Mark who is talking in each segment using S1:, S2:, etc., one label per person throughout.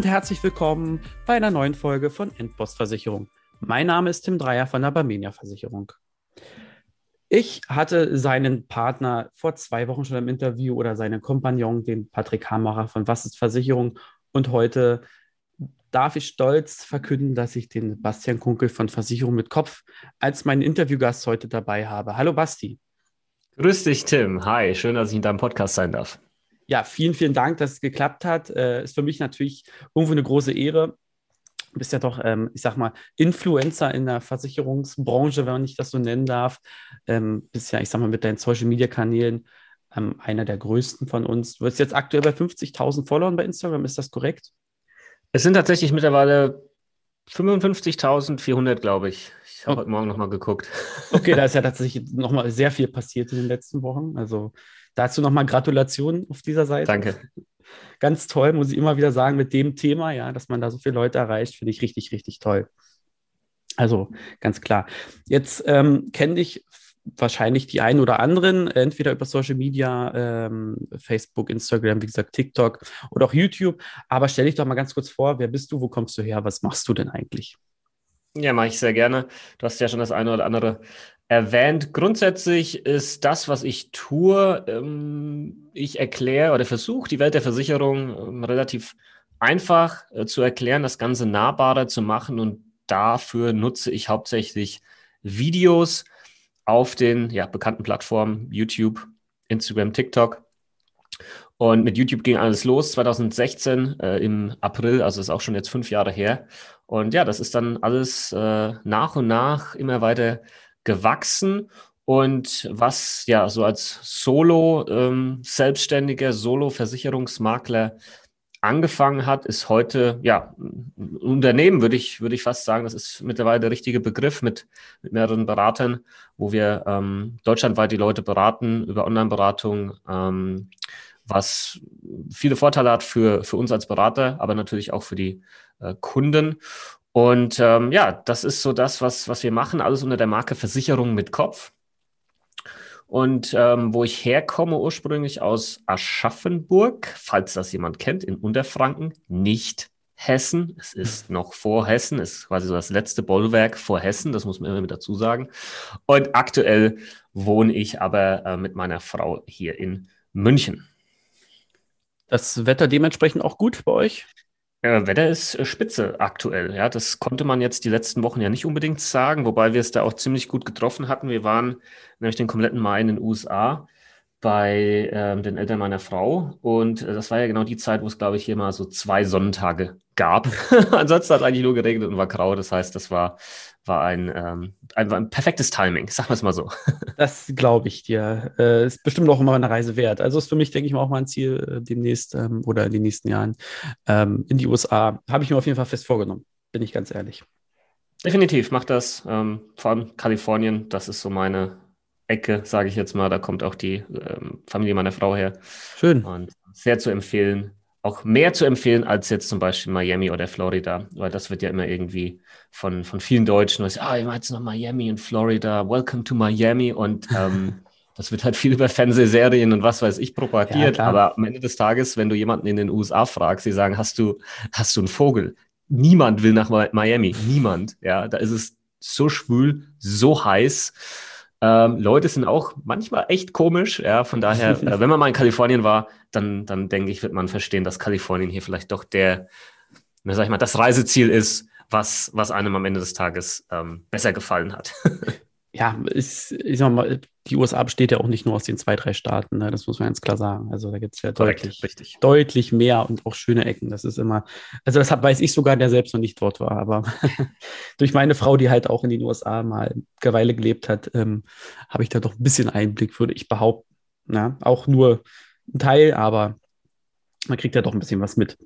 S1: Und herzlich willkommen bei einer neuen Folge von Endpostversicherung. Mein Name ist Tim Dreier von der Barmenia Versicherung. Ich hatte seinen Partner vor zwei Wochen schon im Interview oder seinen Kompagnon, den Patrick Hamacher von Was ist Versicherung. Und heute darf ich stolz verkünden, dass ich den Bastian Kunkel von Versicherung mit Kopf als meinen Interviewgast heute dabei habe. Hallo Basti.
S2: Grüß dich, Tim. Hi, schön, dass ich in deinem Podcast sein darf.
S1: Ja, vielen, vielen Dank, dass es geklappt hat. Äh, ist für mich natürlich irgendwo eine große Ehre. Du bist ja doch, ähm, ich sag mal, Influencer in der Versicherungsbranche, wenn man nicht das so nennen darf. Ähm, bist ja, ich sag mal, mit deinen Social Media Kanälen ähm, einer der größten von uns. Du bist jetzt aktuell bei 50.000 Followern bei Instagram, ist das korrekt?
S2: Es sind tatsächlich mittlerweile 55.400, glaube ich. Ich habe oh. heute Morgen nochmal geguckt.
S1: Okay, da ist ja tatsächlich nochmal sehr viel passiert in den letzten Wochen. Also dazu nochmal Gratulation auf dieser Seite.
S2: Danke.
S1: Ganz toll, muss ich immer wieder sagen, mit dem Thema, ja, dass man da so viele Leute erreicht, finde ich richtig, richtig toll. Also ganz klar. Jetzt ähm, kenne ich wahrscheinlich die einen oder anderen, entweder über Social Media, ähm, Facebook, Instagram, wie gesagt, TikTok oder auch YouTube. Aber stell dich doch mal ganz kurz vor, wer bist du, wo kommst du her, was machst du denn eigentlich?
S2: Ja, mache ich sehr gerne. Du hast ja schon das eine oder andere erwähnt. Grundsätzlich ist das, was ich tue, ähm, ich erkläre oder versuche die Welt der Versicherung ähm, relativ einfach äh, zu erklären, das Ganze nahbarer zu machen und dafür nutze ich hauptsächlich Videos, auf den ja, bekannten Plattformen YouTube, Instagram, TikTok. Und mit YouTube ging alles los 2016 äh, im April, also ist auch schon jetzt fünf Jahre her. Und ja, das ist dann alles äh, nach und nach immer weiter gewachsen. Und was ja so als Solo-Selbstständiger, ähm, Solo-Versicherungsmakler angefangen hat, ist heute, ja, ein Unternehmen, würde ich, würde ich fast sagen. Das ist mittlerweile der richtige Begriff mit, mit mehreren Beratern, wo wir ähm, deutschlandweit die Leute beraten über Online-Beratung, ähm, was viele Vorteile hat für, für uns als Berater, aber natürlich auch für die äh, Kunden. Und ähm, ja, das ist so das, was, was wir machen, alles unter der Marke Versicherung mit Kopf. Und ähm, wo ich herkomme, ursprünglich aus Aschaffenburg, falls das jemand kennt, in Unterfranken, nicht Hessen. Es ist noch vor Hessen, es ist quasi so das letzte Bollwerk vor Hessen, das muss man immer mit dazu sagen. Und aktuell wohne ich aber äh, mit meiner Frau hier in München.
S1: Das Wetter dementsprechend auch gut bei euch?
S2: Äh, Wetter ist äh, spitze aktuell. Ja, das konnte man jetzt die letzten Wochen ja nicht unbedingt sagen, wobei wir es da auch ziemlich gut getroffen hatten. Wir waren nämlich den kompletten Mai in den USA bei ähm, den Eltern meiner Frau und äh, das war ja genau die Zeit, wo es, glaube ich, hier mal so zwei Sonnentage gab. Ansonsten hat eigentlich nur geregnet und war grau. Das heißt, das war war ein, ähm, ein, ein perfektes Timing, sagen wir es mal so.
S1: Das glaube ich dir. Äh, ist bestimmt auch immer eine Reise wert. Also ist für mich, denke ich mal, auch mal ein Ziel äh, demnächst ähm, oder in den nächsten Jahren ähm, in die USA. Habe ich mir auf jeden Fall fest vorgenommen, bin ich ganz ehrlich.
S2: Definitiv, mach das. Ähm, vor allem Kalifornien, das ist so meine Ecke, sage ich jetzt mal. Da kommt auch die ähm, Familie meiner Frau her.
S1: Schön.
S2: Und sehr zu empfehlen auch mehr zu empfehlen als jetzt zum Beispiel Miami oder Florida, weil das wird ja immer irgendwie von, von vielen Deutschen, was, ah, ich war jetzt noch Miami und Florida, welcome to Miami und ähm, das wird halt viel über Fernsehserien und was weiß ich propagiert, ja, aber am Ende des Tages, wenn du jemanden in den USA fragst, sie sagen, hast du, hast du einen Vogel? Niemand will nach Miami, niemand, ja, da ist es so schwül, so heiß. Ähm, Leute sind auch manchmal echt komisch, ja, von daher, äh, wenn man mal in Kalifornien war, dann, dann denke ich, wird man verstehen, dass Kalifornien hier vielleicht doch der, na, sag ich mal, das Reiseziel ist, was, was einem am Ende des Tages ähm, besser gefallen hat.
S1: ja, ist, ich sag mal, die USA besteht ja auch nicht nur aus den zwei, drei Staaten, ne? das muss man ganz klar sagen. Also da gibt es ja Korrekt, deutlich, richtig. deutlich mehr und auch schöne Ecken. Das ist immer, also das hat, weiß ich sogar, der selbst noch nicht dort war, aber durch meine Frau, die halt auch in den USA mal eine Weile gelebt hat, ähm, habe ich da doch ein bisschen Einblick, würde ich behaupten. Ja? Auch nur ein Teil, aber man kriegt ja doch ein bisschen was mit.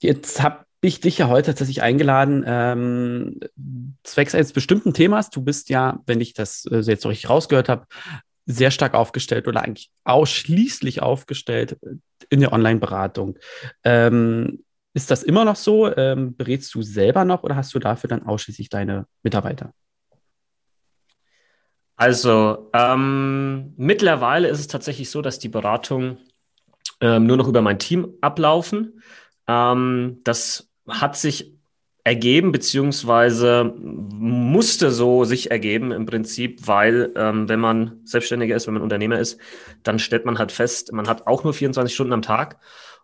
S1: Jetzt habe ich dich ja heute tatsächlich eingeladen, ähm, zwecks eines bestimmten Themas. Du bist ja, wenn ich das äh, jetzt so richtig rausgehört habe, sehr stark aufgestellt oder eigentlich ausschließlich aufgestellt in der Online-Beratung. Ähm, ist das immer noch so? Ähm, berätst du selber noch oder hast du dafür dann ausschließlich deine Mitarbeiter?
S2: Also ähm, mittlerweile ist es tatsächlich so, dass die Beratungen ähm, nur noch über mein Team ablaufen. Ähm, das hat sich ergeben, beziehungsweise musste so sich ergeben im Prinzip, weil ähm, wenn man Selbstständiger ist, wenn man Unternehmer ist, dann stellt man halt fest, man hat auch nur 24 Stunden am Tag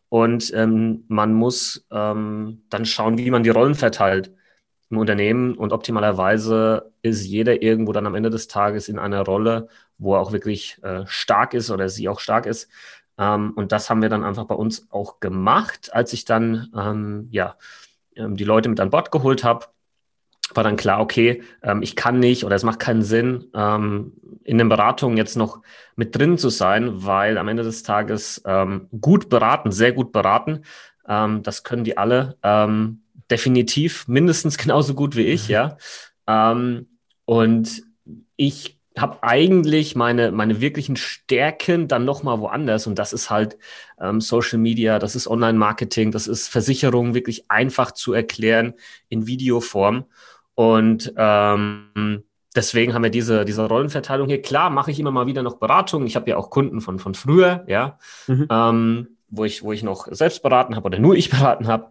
S2: und ähm, man muss ähm, dann schauen, wie man die Rollen verteilt im Unternehmen und optimalerweise ist jeder irgendwo dann am Ende des Tages in einer Rolle, wo er auch wirklich äh, stark ist oder sie auch stark ist. Ähm, und das haben wir dann einfach bei uns auch gemacht, als ich dann ähm, ja ähm, die Leute mit an Bord geholt habe, war dann klar, okay, ich kann nicht oder es macht keinen Sinn, in den Beratungen jetzt noch mit drin zu sein, weil am Ende des Tages gut beraten, sehr gut beraten, das können die alle definitiv mindestens genauso gut wie ich, mhm. ja. und ich habe eigentlich meine, meine wirklichen Stärken dann nochmal woanders und das ist halt ähm, Social Media, das ist Online-Marketing, das ist Versicherung wirklich einfach zu erklären in Videoform und ähm, deswegen haben wir diese, diese Rollenverteilung hier. Klar mache ich immer mal wieder noch Beratungen, ich habe ja auch Kunden von, von früher, ja, mhm. ähm, wo, ich, wo ich noch selbst beraten habe oder nur ich beraten habe,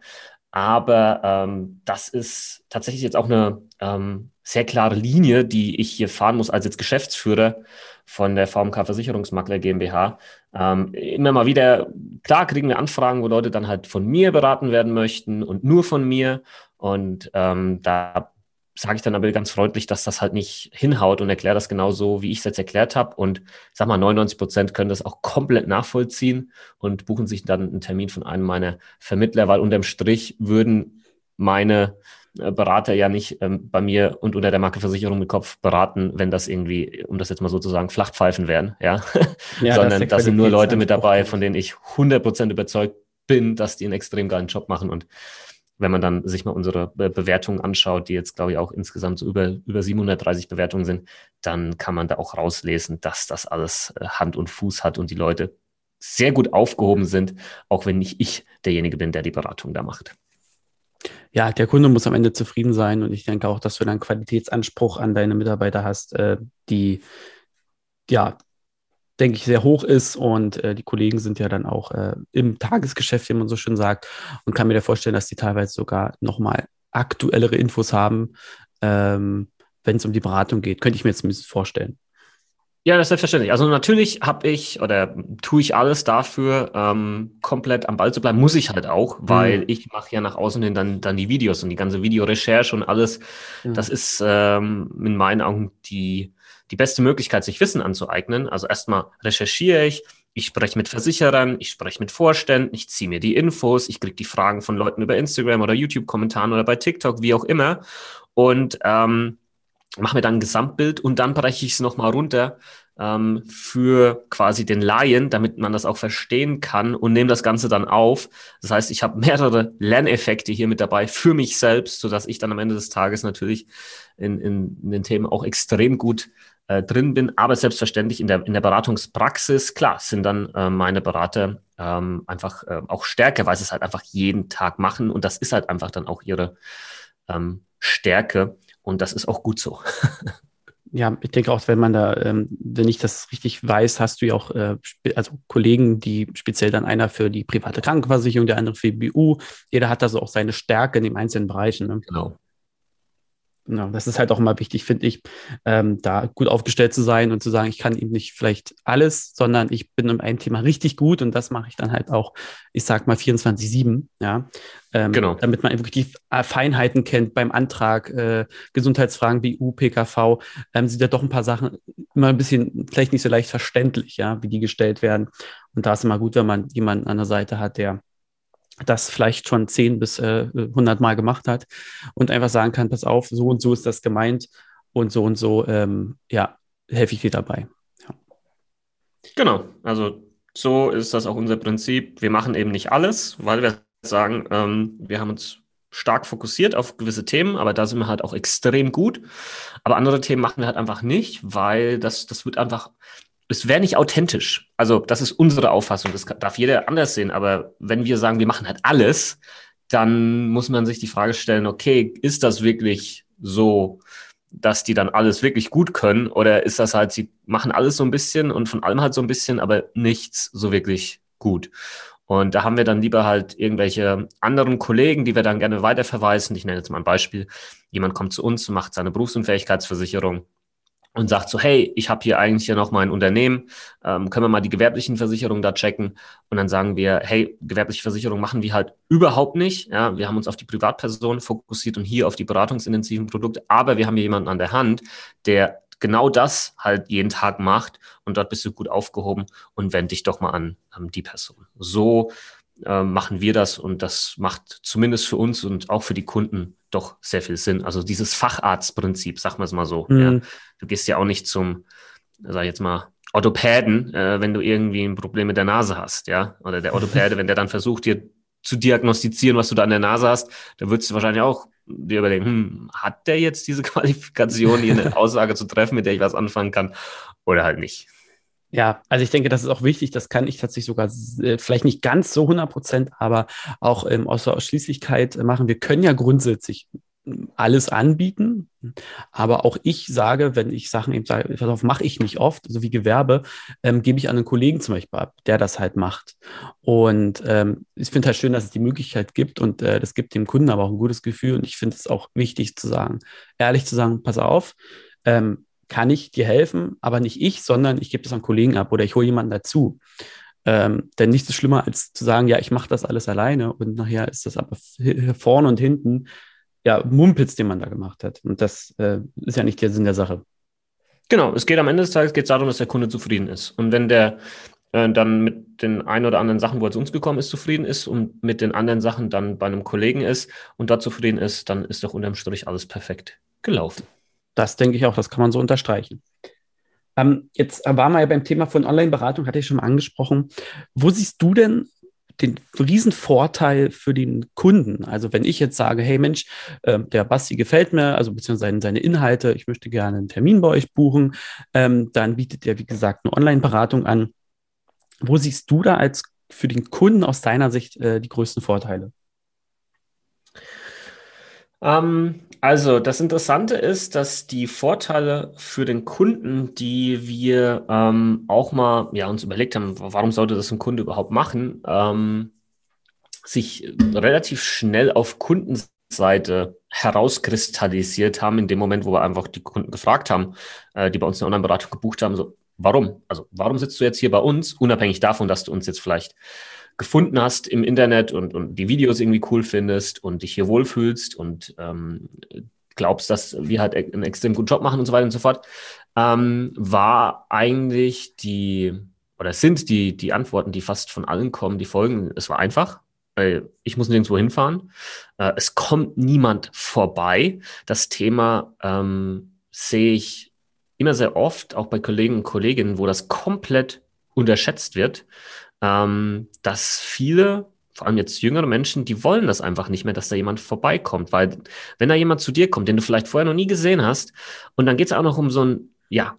S2: aber ähm, das ist tatsächlich jetzt auch eine ähm, sehr klare Linie, die ich hier fahren muss als jetzt Geschäftsführer von der VMK Versicherungsmakler GmbH. Ähm, immer mal wieder, klar kriegen wir Anfragen, wo Leute dann halt von mir beraten werden möchten und nur von mir. Und ähm, da sage ich dann aber ganz freundlich, dass das halt nicht hinhaut und erkläre das genau so, wie ich es jetzt erklärt habe. Und sag mal, 99 Prozent können das auch komplett nachvollziehen und buchen sich dann einen Termin von einem meiner Vermittler, weil unterm Strich würden meine äh, Berater ja nicht ähm, bei mir und unter der Marke Versicherung mit Kopf beraten, wenn das irgendwie, um das jetzt mal sozusagen, Flachpfeifen wären, ja. ja Sondern da sind nur Leute mit dabei, von denen ich 100 Prozent überzeugt bin, dass die einen extrem geilen Job machen und wenn man dann sich mal unsere Be Bewertungen anschaut, die jetzt, glaube ich, auch insgesamt so über, über 730 Bewertungen sind, dann kann man da auch rauslesen, dass das alles äh, Hand und Fuß hat und die Leute sehr gut aufgehoben sind, auch wenn nicht ich derjenige bin, der die Beratung da macht.
S1: Ja, der Kunde muss am Ende zufrieden sein und ich denke auch, dass du dann Qualitätsanspruch an deine Mitarbeiter hast, äh, die ja denke ich, sehr hoch ist. Und äh, die Kollegen sind ja dann auch äh, im Tagesgeschäft, wie man so schön sagt, und kann mir da vorstellen, dass die teilweise sogar nochmal aktuellere Infos haben, ähm, wenn es um die Beratung geht. Könnte ich mir jetzt ein bisschen vorstellen.
S2: Ja, das ist selbstverständlich. Also natürlich habe ich oder tue ich alles dafür, ähm, komplett am Ball zu bleiben. Muss ich halt auch, weil mhm. ich mache ja nach außen hin dann, dann die Videos und die ganze Videorecherche und alles. Mhm. Das ist ähm, in meinen Augen die die beste Möglichkeit, sich Wissen anzueignen. Also erstmal recherchiere ich, ich spreche mit Versicherern, ich spreche mit Vorständen, ich ziehe mir die Infos, ich kriege die Fragen von Leuten über Instagram oder YouTube-Kommentaren oder bei TikTok, wie auch immer. Und ähm, mache mir dann ein Gesamtbild und dann breche ich es nochmal runter ähm, für quasi den Laien, damit man das auch verstehen kann und nehme das Ganze dann auf. Das heißt, ich habe mehrere Lerneffekte hier mit dabei für mich selbst, sodass ich dann am Ende des Tages natürlich in, in, in den Themen auch extrem gut äh, drin bin. Aber selbstverständlich in der, in der Beratungspraxis, klar, sind dann äh, meine Berater ähm, einfach äh, auch stärker, weil sie es halt einfach jeden Tag machen. Und das ist halt einfach dann auch ihre ähm, Stärke. Und das ist auch gut so.
S1: ja, ich denke auch, wenn man da, ähm, wenn ich das richtig weiß, hast du ja auch äh, also Kollegen, die speziell dann einer für die private Krankenversicherung, der andere für die BU. Jeder hat da so auch seine Stärke in den einzelnen Bereichen. Ne?
S2: Genau.
S1: Genau, das ist halt auch immer wichtig, finde ich, ähm, da gut aufgestellt zu sein und zu sagen, ich kann eben nicht vielleicht alles, sondern ich bin in einem Thema richtig gut und das mache ich dann halt auch, ich sag mal 24-7, ja. Ähm, genau. Damit man wirklich die Feinheiten kennt beim Antrag, äh, Gesundheitsfragen wie UPKV, ähm, sind ja doch ein paar Sachen immer ein bisschen vielleicht nicht so leicht verständlich, ja, wie die gestellt werden. Und da ist immer gut, wenn man jemanden an der Seite hat, der das vielleicht schon 10 bis äh, 100 Mal gemacht hat und einfach sagen kann, pass auf, so und so ist das gemeint und so und so, ähm, ja, helfe ich dir dabei. Ja.
S2: Genau, also so ist das auch unser Prinzip. Wir machen eben nicht alles, weil wir sagen, ähm, wir haben uns stark fokussiert auf gewisse Themen, aber da sind wir halt auch extrem gut. Aber andere Themen machen wir halt einfach nicht, weil das, das wird einfach, es wäre nicht authentisch. Also das ist unsere Auffassung. Das darf jeder anders sehen. Aber wenn wir sagen, wir machen halt alles, dann muss man sich die Frage stellen, okay, ist das wirklich so, dass die dann alles wirklich gut können? Oder ist das halt, sie machen alles so ein bisschen und von allem halt so ein bisschen, aber nichts so wirklich gut? Und da haben wir dann lieber halt irgendwelche anderen Kollegen, die wir dann gerne weiterverweisen. Ich nenne jetzt mal ein Beispiel. Jemand kommt zu uns, macht seine Berufsunfähigkeitsversicherung und sagt so, hey, ich habe hier eigentlich ja noch mein Unternehmen, ähm, können wir mal die gewerblichen Versicherungen da checken? Und dann sagen wir, hey, gewerbliche Versicherung machen wir halt überhaupt nicht. Ja, wir haben uns auf die Privatpersonen fokussiert und hier auf die beratungsintensiven Produkte, aber wir haben hier jemanden an der Hand, der genau das halt jeden Tag macht und dort bist du gut aufgehoben und wend dich doch mal an, an die Person. So äh, machen wir das und das macht zumindest für uns und auch für die Kunden doch sehr viel Sinn. Also dieses Facharztprinzip, sagen wir es mal so. Mhm. Ja. Du gehst ja auch nicht zum, sag ich jetzt mal, Orthopäden, äh, wenn du irgendwie ein Problem mit der Nase hast, ja. Oder der Orthopäde, wenn der dann versucht, dir zu diagnostizieren, was du da an der Nase hast, da würdest du wahrscheinlich auch dir überlegen, hm, hat der jetzt diese Qualifikation, hier eine Aussage zu treffen, mit der ich was anfangen kann, oder halt nicht.
S1: Ja, also ich denke, das ist auch wichtig. Das kann ich tatsächlich sogar äh, vielleicht nicht ganz so 100 Prozent, aber auch ähm, aus der Ausschließlichkeit machen. Wir können ja grundsätzlich hm, alles anbieten, aber auch ich sage, wenn ich Sachen eben sage, darauf mache ich nicht oft, so wie Gewerbe, ähm, gebe ich an einen Kollegen zum Beispiel ab, der das halt macht. Und ähm, ich finde halt schön, dass es die Möglichkeit gibt und äh, das gibt dem Kunden aber auch ein gutes Gefühl. Und ich finde es auch wichtig zu sagen, ehrlich zu sagen, pass auf, ähm, kann ich dir helfen, aber nicht ich, sondern ich gebe das an Kollegen ab oder ich hole jemanden dazu. Ähm, denn nichts ist schlimmer, als zu sagen, ja, ich mache das alles alleine und nachher ist das aber vorne und hinten ja Mumpitz, den man da gemacht hat. Und das äh, ist ja nicht der Sinn der Sache.
S2: Genau, es geht am Ende des Tages geht's darum, dass der Kunde zufrieden ist. Und wenn der äh, dann mit den ein oder anderen Sachen, wo er zu uns gekommen ist, zufrieden ist und mit den anderen Sachen dann bei einem Kollegen ist und da zufrieden ist, dann ist doch unterm Strich alles perfekt gelaufen.
S1: Das denke ich auch, das kann man so unterstreichen. Ähm, jetzt waren wir ja beim Thema von Online-Beratung, hatte ich schon mal angesprochen. Wo siehst du denn den Riesenvorteil für den Kunden? Also wenn ich jetzt sage, hey Mensch, äh, der Basti gefällt mir, also beziehungsweise seine Inhalte, ich möchte gerne einen Termin bei euch buchen, ähm, dann bietet er, wie gesagt, eine Online-Beratung an. Wo siehst du da als für den Kunden aus deiner Sicht äh, die größten Vorteile?
S2: Ähm, also das Interessante ist, dass die Vorteile für den Kunden, die wir ähm, auch mal ja, uns überlegt haben, warum sollte das ein Kunde überhaupt machen, ähm, sich relativ schnell auf Kundenseite herauskristallisiert haben, in dem Moment, wo wir einfach die Kunden gefragt haben, äh, die bei uns eine Online-Beratung gebucht haben, so, warum? Also warum sitzt du jetzt hier bei uns, unabhängig davon, dass du uns jetzt vielleicht gefunden hast im Internet und, und die Videos irgendwie cool findest und dich hier wohlfühlst und ähm, glaubst, dass wir halt e-, einen extrem guten Job machen und so weiter und so fort, ähm, war eigentlich die, oder sind die, die Antworten, die fast von allen kommen, die folgen, es war einfach. Ich muss nirgendwo hinfahren. Äh, es kommt niemand vorbei. Das Thema ähm, sehe ich immer sehr oft, auch bei Kollegen und Kolleginnen, wo das komplett unterschätzt wird ähm, dass viele, vor allem jetzt jüngere Menschen, die wollen das einfach nicht mehr, dass da jemand vorbeikommt. Weil wenn da jemand zu dir kommt, den du vielleicht vorher noch nie gesehen hast, und dann geht es auch noch um so ein, ja,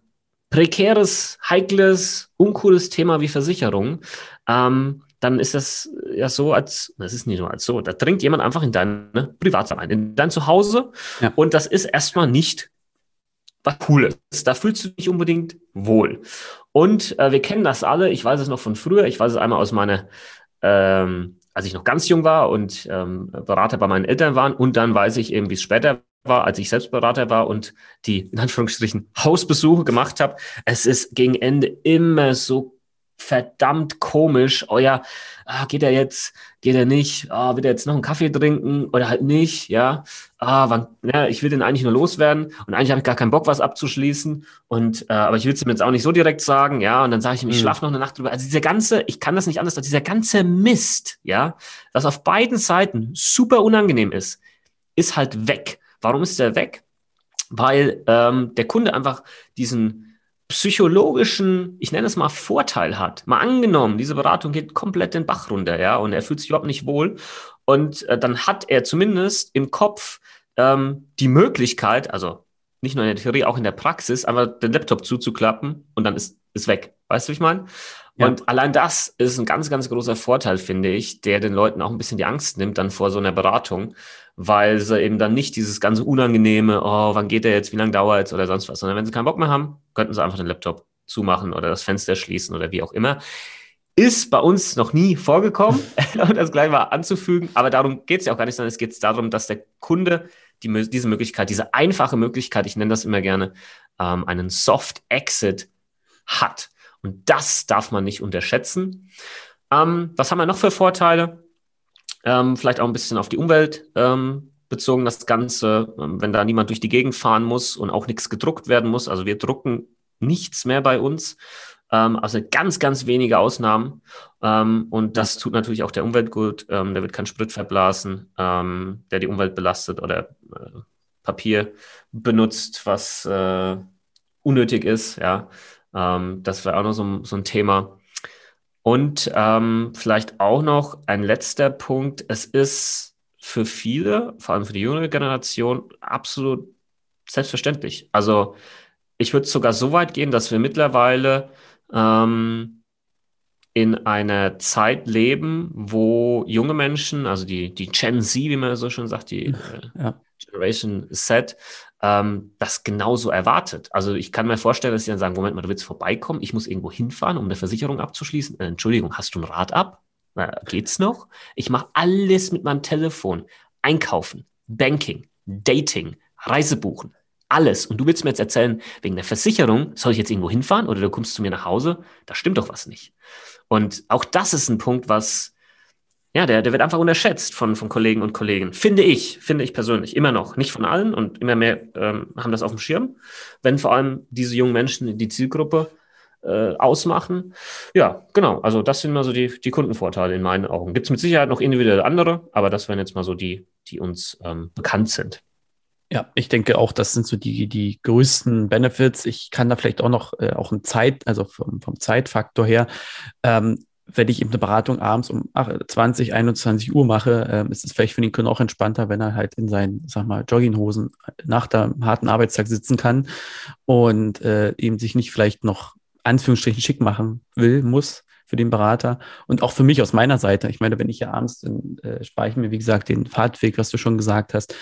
S2: prekäres, heikles, uncooles Thema wie Versicherung, ähm, dann ist das ja so, als, das ist nicht nur als so, da dringt jemand einfach in deine Privatsphäre ein, in dein Zuhause ja. und das ist erstmal nicht was Cooles. Da fühlst du dich unbedingt wohl. Und äh, wir kennen das alle. Ich weiß es noch von früher. Ich weiß es einmal aus meiner, ähm, als ich noch ganz jung war und ähm, Berater bei meinen Eltern waren. Und dann weiß ich eben, wie es später war, als ich selbst Berater war und die in Anführungsstrichen Hausbesuche gemacht habe. Es ist gegen Ende immer so verdammt komisch. Oh ja, ah, geht er jetzt, geht er nicht, ah, will er jetzt noch einen Kaffee trinken oder halt nicht, ja. Ah, wann, ja, ich will den eigentlich nur loswerden und eigentlich habe ich gar keinen Bock, was abzuschließen. Und äh, aber ich will es ihm jetzt auch nicht so direkt sagen, ja. Und dann sage ich ihm, ich mhm. schlafe noch eine Nacht drüber. Also dieser ganze, ich kann das nicht anders, dieser ganze Mist, ja, was auf beiden Seiten super unangenehm ist, ist halt weg. Warum ist der weg? Weil ähm, der Kunde einfach diesen psychologischen, ich nenne es mal Vorteil hat. Mal angenommen, diese Beratung geht komplett den Bach runter, ja, und er fühlt sich überhaupt nicht wohl. Und äh, dann hat er zumindest im Kopf ähm, die Möglichkeit, also nicht nur in der Theorie, auch in der Praxis, einfach den Laptop zuzuklappen und dann ist es weg. Weißt du, wie ich meine? Ja. Und allein das ist ein ganz, ganz großer Vorteil, finde ich, der den Leuten auch ein bisschen die Angst nimmt dann vor so einer Beratung, weil sie eben dann nicht dieses ganze unangenehme, oh, wann geht der jetzt, wie lange dauert es oder sonst was, sondern wenn sie keinen Bock mehr haben, könnten sie einfach den Laptop zumachen oder das Fenster schließen oder wie auch immer. ist bei uns noch nie vorgekommen, um das gleich mal anzufügen. Aber darum geht es ja auch gar nicht, sondern es geht darum, dass der Kunde die, diese Möglichkeit, diese einfache Möglichkeit, ich nenne das immer gerne, ähm, einen Soft Exit hat. Und das darf man nicht unterschätzen. Ähm, was haben wir noch für Vorteile? Ähm, vielleicht auch ein bisschen auf die Umwelt ähm, bezogen, das Ganze, ähm, wenn da niemand durch die Gegend fahren muss und auch nichts gedruckt werden muss. Also wir drucken nichts mehr bei uns. Ähm, also ganz, ganz wenige Ausnahmen. Ähm, und das tut natürlich auch der Umwelt gut. Da wird kein Sprit verblasen, der die Umwelt belastet oder äh, Papier benutzt, was äh, unnötig ist. Ja, das wäre auch noch so, ein Thema. Und ähm, vielleicht auch noch ein letzter Punkt. Es ist für viele, vor allem für die jüngere Generation, absolut selbstverständlich. Also ich würde sogar so weit gehen, dass wir mittlerweile ähm, in einer Zeit leben, wo junge Menschen, also die, die Gen Z, wie man so schon sagt, die äh, ja. Generation Z, ähm, das genauso erwartet. Also ich kann mir vorstellen, dass sie dann sagen, Moment mal, du willst vorbeikommen, ich muss irgendwo hinfahren, um eine Versicherung abzuschließen. Äh, Entschuldigung, hast du ein Rad ab? Na, geht's noch? Ich mache alles mit meinem Telefon. Einkaufen, Banking, Dating, Reisebuchen, alles. Und du willst mir jetzt erzählen, wegen der Versicherung, soll ich jetzt irgendwo hinfahren oder du kommst zu mir nach Hause? Da stimmt doch was nicht. Und auch das ist ein Punkt, was, ja, der, der wird einfach unterschätzt von, von Kollegen und Kollegen. Finde ich, finde ich persönlich, immer noch. Nicht von allen und immer mehr ähm, haben das auf dem Schirm, wenn vor allem diese jungen Menschen die Zielgruppe äh, ausmachen. Ja, genau. Also das sind mal so die, die Kundenvorteile in meinen Augen. Gibt es mit Sicherheit noch individuell andere, aber das wären jetzt mal so die, die uns ähm, bekannt sind.
S1: Ja, ich denke auch, das sind so die, die größten Benefits. Ich kann da vielleicht auch noch äh, auch ein Zeit, also vom, vom Zeitfaktor her, ähm, wenn ich eben eine Beratung abends um 20, 21 Uhr mache, äh, ist es vielleicht für den Kunden auch entspannter, wenn er halt in seinen, sag mal, Jogginghosen nach der harten Arbeitstag sitzen kann und äh, eben sich nicht vielleicht noch Anführungsstrichen schick machen will, muss für den Berater und auch für mich aus meiner Seite. Ich meine, wenn ich ja abends, dann äh, spare ich mir, wie gesagt, den Fahrtweg, was du schon gesagt hast,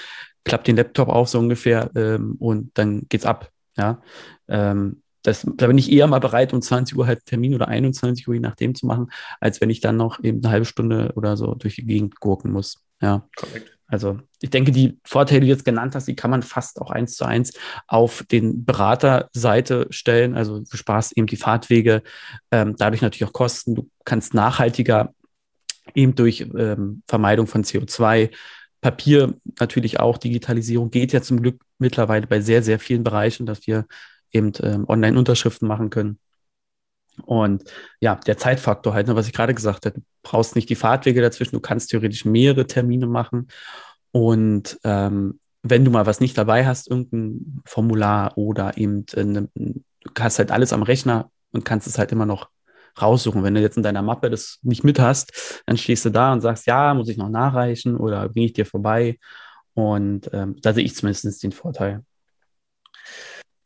S1: klappt den Laptop auf so ungefähr ähm, und dann geht's ab. Ja, ähm, das, da bin ich eher mal bereit, um 20 Uhr halt Termin oder 21 Uhr, je nachdem zu machen, als wenn ich dann noch eben eine halbe Stunde oder so durch die Gegend gurken muss. Ja. Korrekt. Also ich denke, die Vorteile, die du jetzt genannt hast, die kann man fast auch eins zu eins auf den Beraterseite stellen. Also du sparst eben die Fahrtwege, ähm, dadurch natürlich auch Kosten. Du kannst nachhaltiger eben durch ähm, Vermeidung von CO2 Papier natürlich auch, Digitalisierung geht ja zum Glück mittlerweile bei sehr, sehr vielen Bereichen, dass wir eben ähm, Online-Unterschriften machen können. Und ja, der Zeitfaktor halt, ne, was ich gerade gesagt habe, du brauchst nicht die Fahrtwege dazwischen, du kannst theoretisch mehrere Termine machen. Und ähm, wenn du mal was nicht dabei hast, irgendein Formular oder eben, eine, du hast halt alles am Rechner und kannst es halt immer noch raussuchen. Wenn du jetzt in deiner Mappe das nicht mit hast, dann stehst du da und sagst, ja, muss ich noch nachreichen oder bringe ich dir vorbei. Und ähm, da sehe ich zumindest den Vorteil.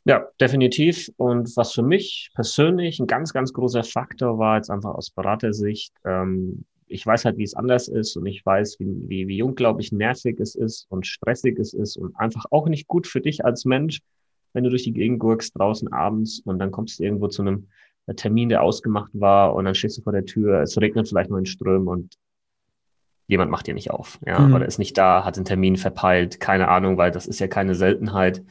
S2: Ja, definitiv. Und was für mich persönlich ein ganz, ganz großer Faktor war, jetzt einfach aus Beratersicht, ähm, ich weiß halt, wie es anders ist und ich weiß, wie, wie, wie jung, glaube ich, nervig es ist und stressig es ist und einfach auch nicht gut für dich als Mensch, wenn du durch die Gegend gurkst draußen abends und dann kommst du irgendwo zu einem Termin, der ausgemacht war und dann stehst du vor der Tür, es regnet vielleicht nur in Strömen und jemand macht dir nicht auf, ja, mhm. oder ist nicht da, hat den Termin verpeilt, keine Ahnung, weil das ist ja keine Seltenheit.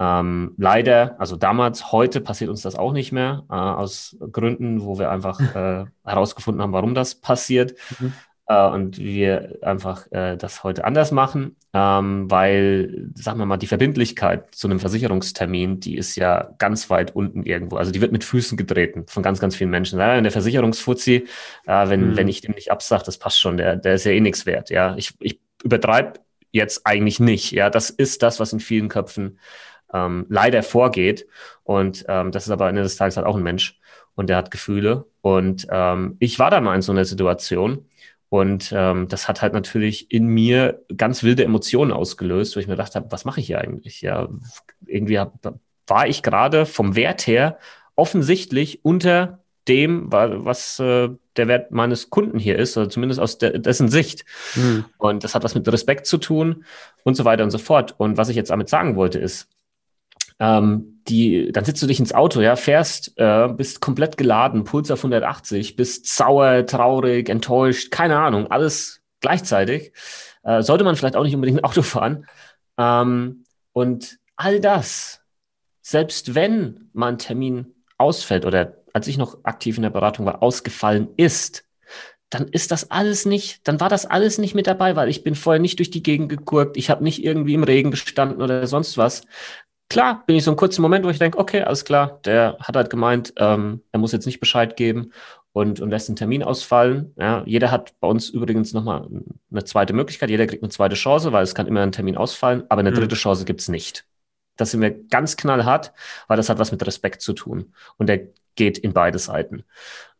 S2: Ähm, leider, also damals, heute passiert uns das auch nicht mehr, äh, aus Gründen, wo wir einfach äh, herausgefunden haben, warum das passiert. Mhm äh, und wir einfach äh, das heute anders machen, ähm, weil, sagen wir mal, die Verbindlichkeit zu einem Versicherungstermin, die ist ja ganz weit unten irgendwo. Also die wird mit Füßen getreten von ganz, ganz vielen Menschen. Ja, in der Versicherungsfuzzi, äh, wenn, mhm. wenn ich dem nicht absage, das passt schon, der, der ist ja eh nichts wert. Ja, ich, ich übertreibe jetzt eigentlich nicht. Ja, das ist das, was in vielen Köpfen ähm, leider vorgeht. Und ähm, das ist aber am Ende des Tages halt auch ein Mensch und der hat Gefühle. Und ähm, ich war da mal in so einer Situation und ähm, das hat halt natürlich in mir ganz wilde Emotionen ausgelöst, wo ich mir gedacht habe, was mache ich hier eigentlich? Ja, irgendwie hab, war ich gerade vom Wert her offensichtlich unter dem, was äh, der Wert meines Kunden hier ist, oder zumindest aus de dessen Sicht. Mhm. Und das hat was mit Respekt zu tun und so weiter und so fort. Und was ich jetzt damit sagen wollte, ist, ähm, die, dann sitzt du dich ins Auto, ja, fährst, äh, bist komplett geladen, Puls auf 180, bist sauer, traurig, enttäuscht, keine Ahnung, alles gleichzeitig. Äh, sollte man vielleicht auch nicht unbedingt ein Auto fahren. Ähm, und all das, selbst wenn mal ein Termin ausfällt oder als ich noch aktiv in der Beratung war, ausgefallen ist, dann ist das alles nicht, dann war das alles nicht mit dabei, weil ich bin vorher nicht durch die Gegend gegurkt, ich habe nicht irgendwie im Regen gestanden oder sonst was. Klar, bin ich so einen kurzen Moment, wo ich denke, okay, alles klar, der hat halt gemeint, ähm, er muss jetzt nicht Bescheid geben und, und lässt einen Termin ausfallen. Ja, jeder hat bei uns übrigens nochmal eine zweite Möglichkeit, jeder kriegt eine zweite Chance, weil es kann immer ein Termin ausfallen, aber eine mhm. dritte Chance gibt es nicht. Das sind wir ganz knallhart, weil das hat was mit Respekt zu tun. Und der geht in beide Seiten.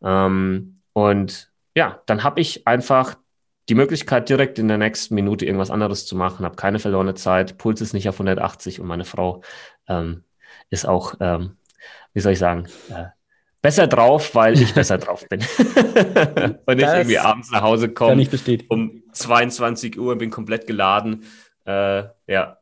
S2: Ähm, und ja, dann habe ich einfach die Möglichkeit, direkt in der nächsten Minute irgendwas anderes zu machen, habe keine verlorene Zeit, Puls ist nicht auf 180 und meine Frau ähm, ist auch, ähm, wie soll ich sagen, äh, besser drauf, weil ich besser drauf bin. und ich irgendwie abends nach Hause komme um 22 Uhr und bin komplett geladen. Äh, ja,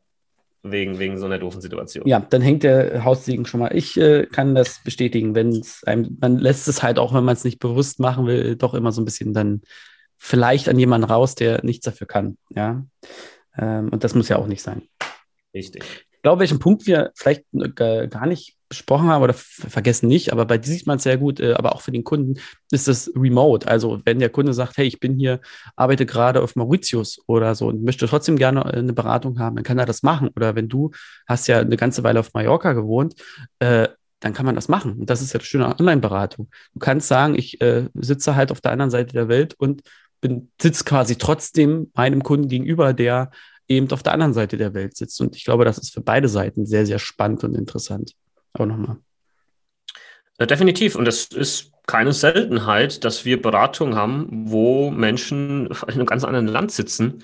S2: wegen, wegen so einer doofen Situation.
S1: Ja, dann hängt der Haussegen schon mal. Ich äh, kann das bestätigen, wenn es einem, man lässt es halt auch, wenn man es nicht bewusst machen will, doch immer so ein bisschen dann vielleicht an jemanden raus, der nichts dafür kann. Ja. Ähm, und das muss ja auch nicht sein.
S2: Richtig.
S1: Ich glaube, welchen Punkt wir vielleicht gar nicht besprochen haben oder vergessen nicht, aber bei dir sieht man es sehr gut, äh, aber auch für den Kunden ist das remote. Also wenn der Kunde sagt, hey, ich bin hier, arbeite gerade auf Mauritius oder so und möchte trotzdem gerne äh, eine Beratung haben, dann kann er das machen. Oder wenn du hast ja eine ganze Weile auf Mallorca gewohnt, äh, dann kann man das machen. Und das ist ja das Schöne an Online-Beratung. Du kannst sagen, ich äh, sitze halt auf der anderen Seite der Welt und bin, sitze quasi trotzdem meinem Kunden gegenüber, der eben auf der anderen Seite der Welt sitzt. Und ich glaube, das ist für beide Seiten sehr, sehr spannend und interessant. Auch nochmal.
S2: Ja, definitiv. Und es ist keine Seltenheit, dass wir Beratungen haben, wo Menschen in einem ganz anderen Land sitzen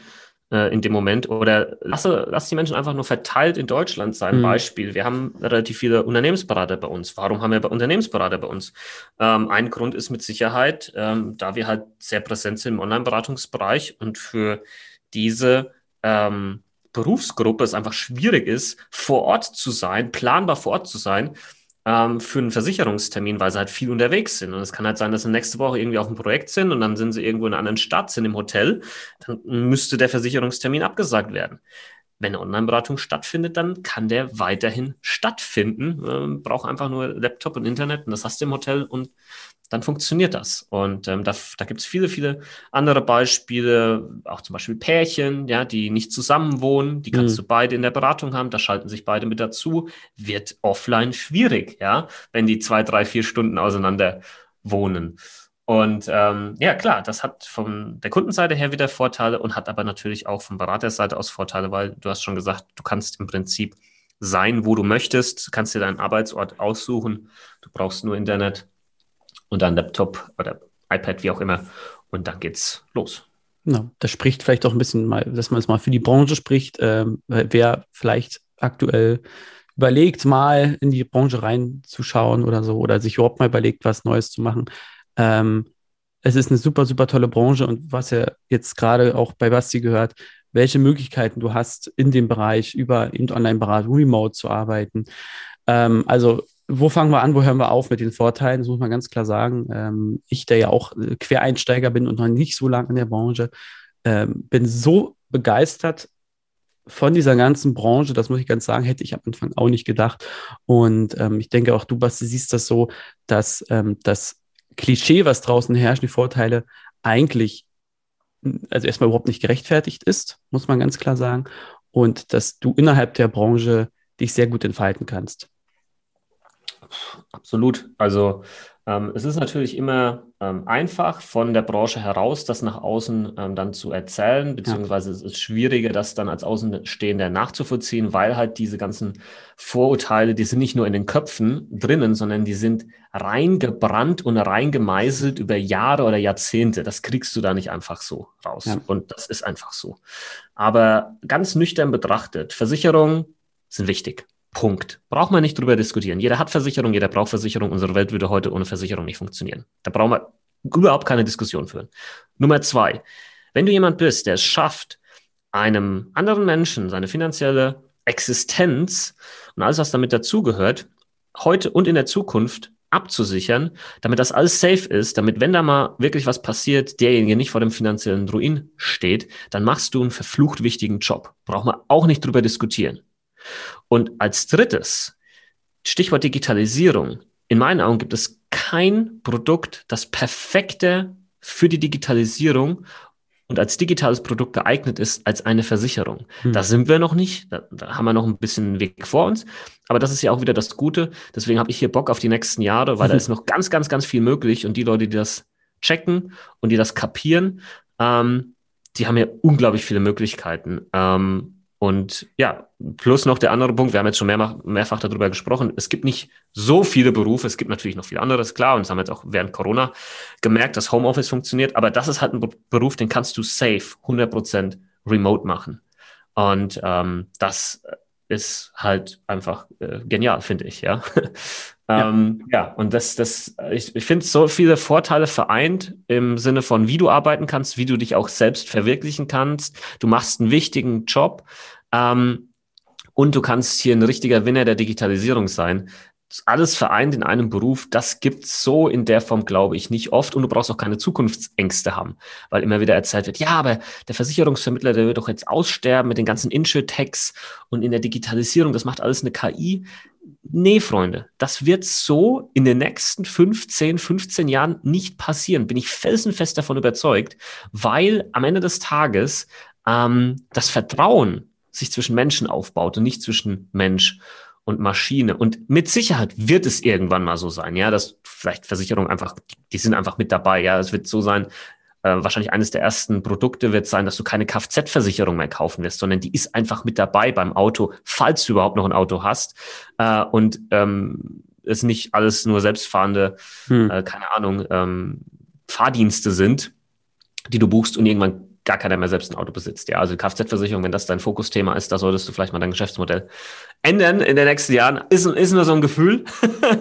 S2: äh, in dem Moment. Oder lasse, lass die Menschen einfach nur verteilt in Deutschland sein. Mhm. Beispiel. Wir haben relativ viele Unternehmensberater bei uns. Warum haben wir Unternehmensberater bei uns? Ähm, ein Grund ist mit Sicherheit, ähm, da wir halt sehr präsent sind im Online-Beratungsbereich und für diese ähm, Berufsgruppe es einfach schwierig ist, vor Ort zu sein, planbar vor Ort zu sein, ähm, für einen Versicherungstermin, weil sie halt viel unterwegs sind. Und es kann halt sein, dass sie nächste Woche irgendwie auf einem Projekt sind und dann sind sie irgendwo in einer anderen Stadt, sind im Hotel. Dann müsste der Versicherungstermin abgesagt werden. Wenn eine Online-Beratung stattfindet, dann kann der weiterhin stattfinden. Ähm, braucht einfach nur Laptop und Internet und das hast du im Hotel und dann funktioniert das. Und ähm, da, da gibt es viele, viele andere Beispiele, auch zum Beispiel Pärchen, ja, die nicht zusammen wohnen, die kannst mhm. du beide in der Beratung haben, da schalten sich beide mit dazu, wird offline schwierig, ja, wenn die zwei, drei, vier Stunden auseinander wohnen. Und ähm, ja, klar, das hat von der Kundenseite her wieder Vorteile und hat aber natürlich auch von Beraterseite aus Vorteile, weil du hast schon gesagt, du kannst im Prinzip sein, wo du möchtest, du kannst dir deinen Arbeitsort aussuchen, du brauchst nur Internet und dann Laptop oder iPad, wie auch immer. Und dann geht's los.
S1: Ja, das spricht vielleicht auch ein bisschen mal, dass man es mal für die Branche spricht. Ähm, wer vielleicht aktuell überlegt, mal in die Branche reinzuschauen oder so, oder sich überhaupt mal überlegt, was Neues zu machen. Ähm, es ist eine super, super tolle Branche und was ja jetzt gerade auch bei Basti gehört, welche Möglichkeiten du hast in dem Bereich über Online-Beratung, Remote zu arbeiten. Ähm, also wo fangen wir an, wo hören wir auf mit den Vorteilen? Das muss man ganz klar sagen. Ähm, ich, der ja auch äh, Quereinsteiger bin und noch nicht so lange in der Branche, ähm, bin so begeistert von dieser ganzen Branche, das muss ich ganz sagen, hätte ich am Anfang auch nicht gedacht. Und ähm, ich denke auch du, Basti, siehst das so, dass ähm, das Klischee, was draußen herrscht, die Vorteile eigentlich, also erstmal überhaupt nicht gerechtfertigt ist, muss man ganz klar sagen. Und dass du innerhalb der Branche dich sehr gut entfalten kannst.
S2: Absolut. Also ähm, es ist natürlich immer ähm, einfach von der Branche heraus, das nach außen ähm, dann zu erzählen, beziehungsweise ja. es ist schwieriger, das dann als Außenstehender nachzuvollziehen, weil halt diese ganzen Vorurteile, die sind nicht nur in den Köpfen drinnen, sondern die sind reingebrannt und reingemeißelt über Jahre oder Jahrzehnte. Das kriegst du da nicht einfach so raus. Ja. Und das ist einfach so. Aber ganz nüchtern betrachtet, Versicherungen sind wichtig. Punkt. Braucht man nicht drüber diskutieren. Jeder hat Versicherung, jeder braucht Versicherung. Unsere Welt würde heute ohne Versicherung nicht funktionieren. Da brauchen wir überhaupt keine Diskussion führen. Nummer zwei. Wenn du jemand bist, der es schafft, einem anderen Menschen seine finanzielle Existenz und alles, was damit dazugehört, heute und in der Zukunft abzusichern, damit das alles safe ist, damit, wenn da mal wirklich was passiert, derjenige nicht vor dem finanziellen Ruin steht, dann machst du einen verflucht wichtigen Job. Braucht man auch nicht drüber diskutieren. Und als drittes, Stichwort Digitalisierung. In meinen Augen gibt es kein Produkt, das perfekte für die Digitalisierung und als digitales Produkt geeignet ist als eine Versicherung. Hm. Da sind wir noch nicht, da, da, haben wir noch ein bisschen Weg vor uns, aber das ist ja auch wieder das Gute. Deswegen habe ich hier Bock auf die nächsten Jahre, weil mhm. da ist noch ganz, ganz, ganz viel möglich und die Leute, die das checken und die das kapieren, ähm, die haben ja unglaublich viele Möglichkeiten. Ähm, und ja, plus noch der andere Punkt, wir haben jetzt schon mehr, mehrfach darüber gesprochen, es gibt nicht so viele Berufe, es gibt natürlich noch viel anderes, klar, und das haben wir jetzt auch während Corona gemerkt, dass Homeoffice funktioniert, aber das ist halt ein Beruf, den kannst du safe 100% remote machen. Und ähm, das ist halt einfach äh, genial, finde ich, ja. ähm, ja. ja. und das, das, ich, ich finde so viele Vorteile vereint im Sinne von, wie du arbeiten kannst, wie du dich auch selbst verwirklichen kannst. Du machst einen wichtigen Job ähm, und du kannst hier ein richtiger Winner der Digitalisierung sein alles vereint in einem Beruf, das gibt's so in der Form, glaube ich, nicht oft. Und du brauchst auch keine Zukunftsängste haben, weil immer wieder erzählt wird, ja, aber der Versicherungsvermittler, der wird doch jetzt aussterben mit den ganzen Insurtechs und in der Digitalisierung, das macht alles eine KI. Nee, Freunde, das wird so in den nächsten 15, 15 Jahren nicht passieren. Bin ich felsenfest davon überzeugt, weil am Ende des Tages ähm, das Vertrauen sich zwischen Menschen aufbaut und nicht zwischen Mensch und Maschine. Und mit Sicherheit wird es irgendwann mal so sein, ja, dass vielleicht Versicherungen einfach, die sind einfach mit dabei, ja. Es wird so sein, äh, wahrscheinlich eines der ersten Produkte wird sein, dass du keine Kfz-Versicherung mehr kaufen wirst, sondern die ist einfach mit dabei beim Auto, falls du überhaupt noch ein Auto hast. Äh, und ähm, es nicht alles nur selbstfahrende, hm. äh, keine Ahnung, ähm, Fahrdienste sind, die du buchst und irgendwann gar keiner mehr selbst ein Auto besitzt. Ja, also Kfz-Versicherung, wenn das dein Fokusthema ist, da solltest du vielleicht mal dein Geschäftsmodell ändern in den nächsten Jahren. Ist, ist nur so ein Gefühl.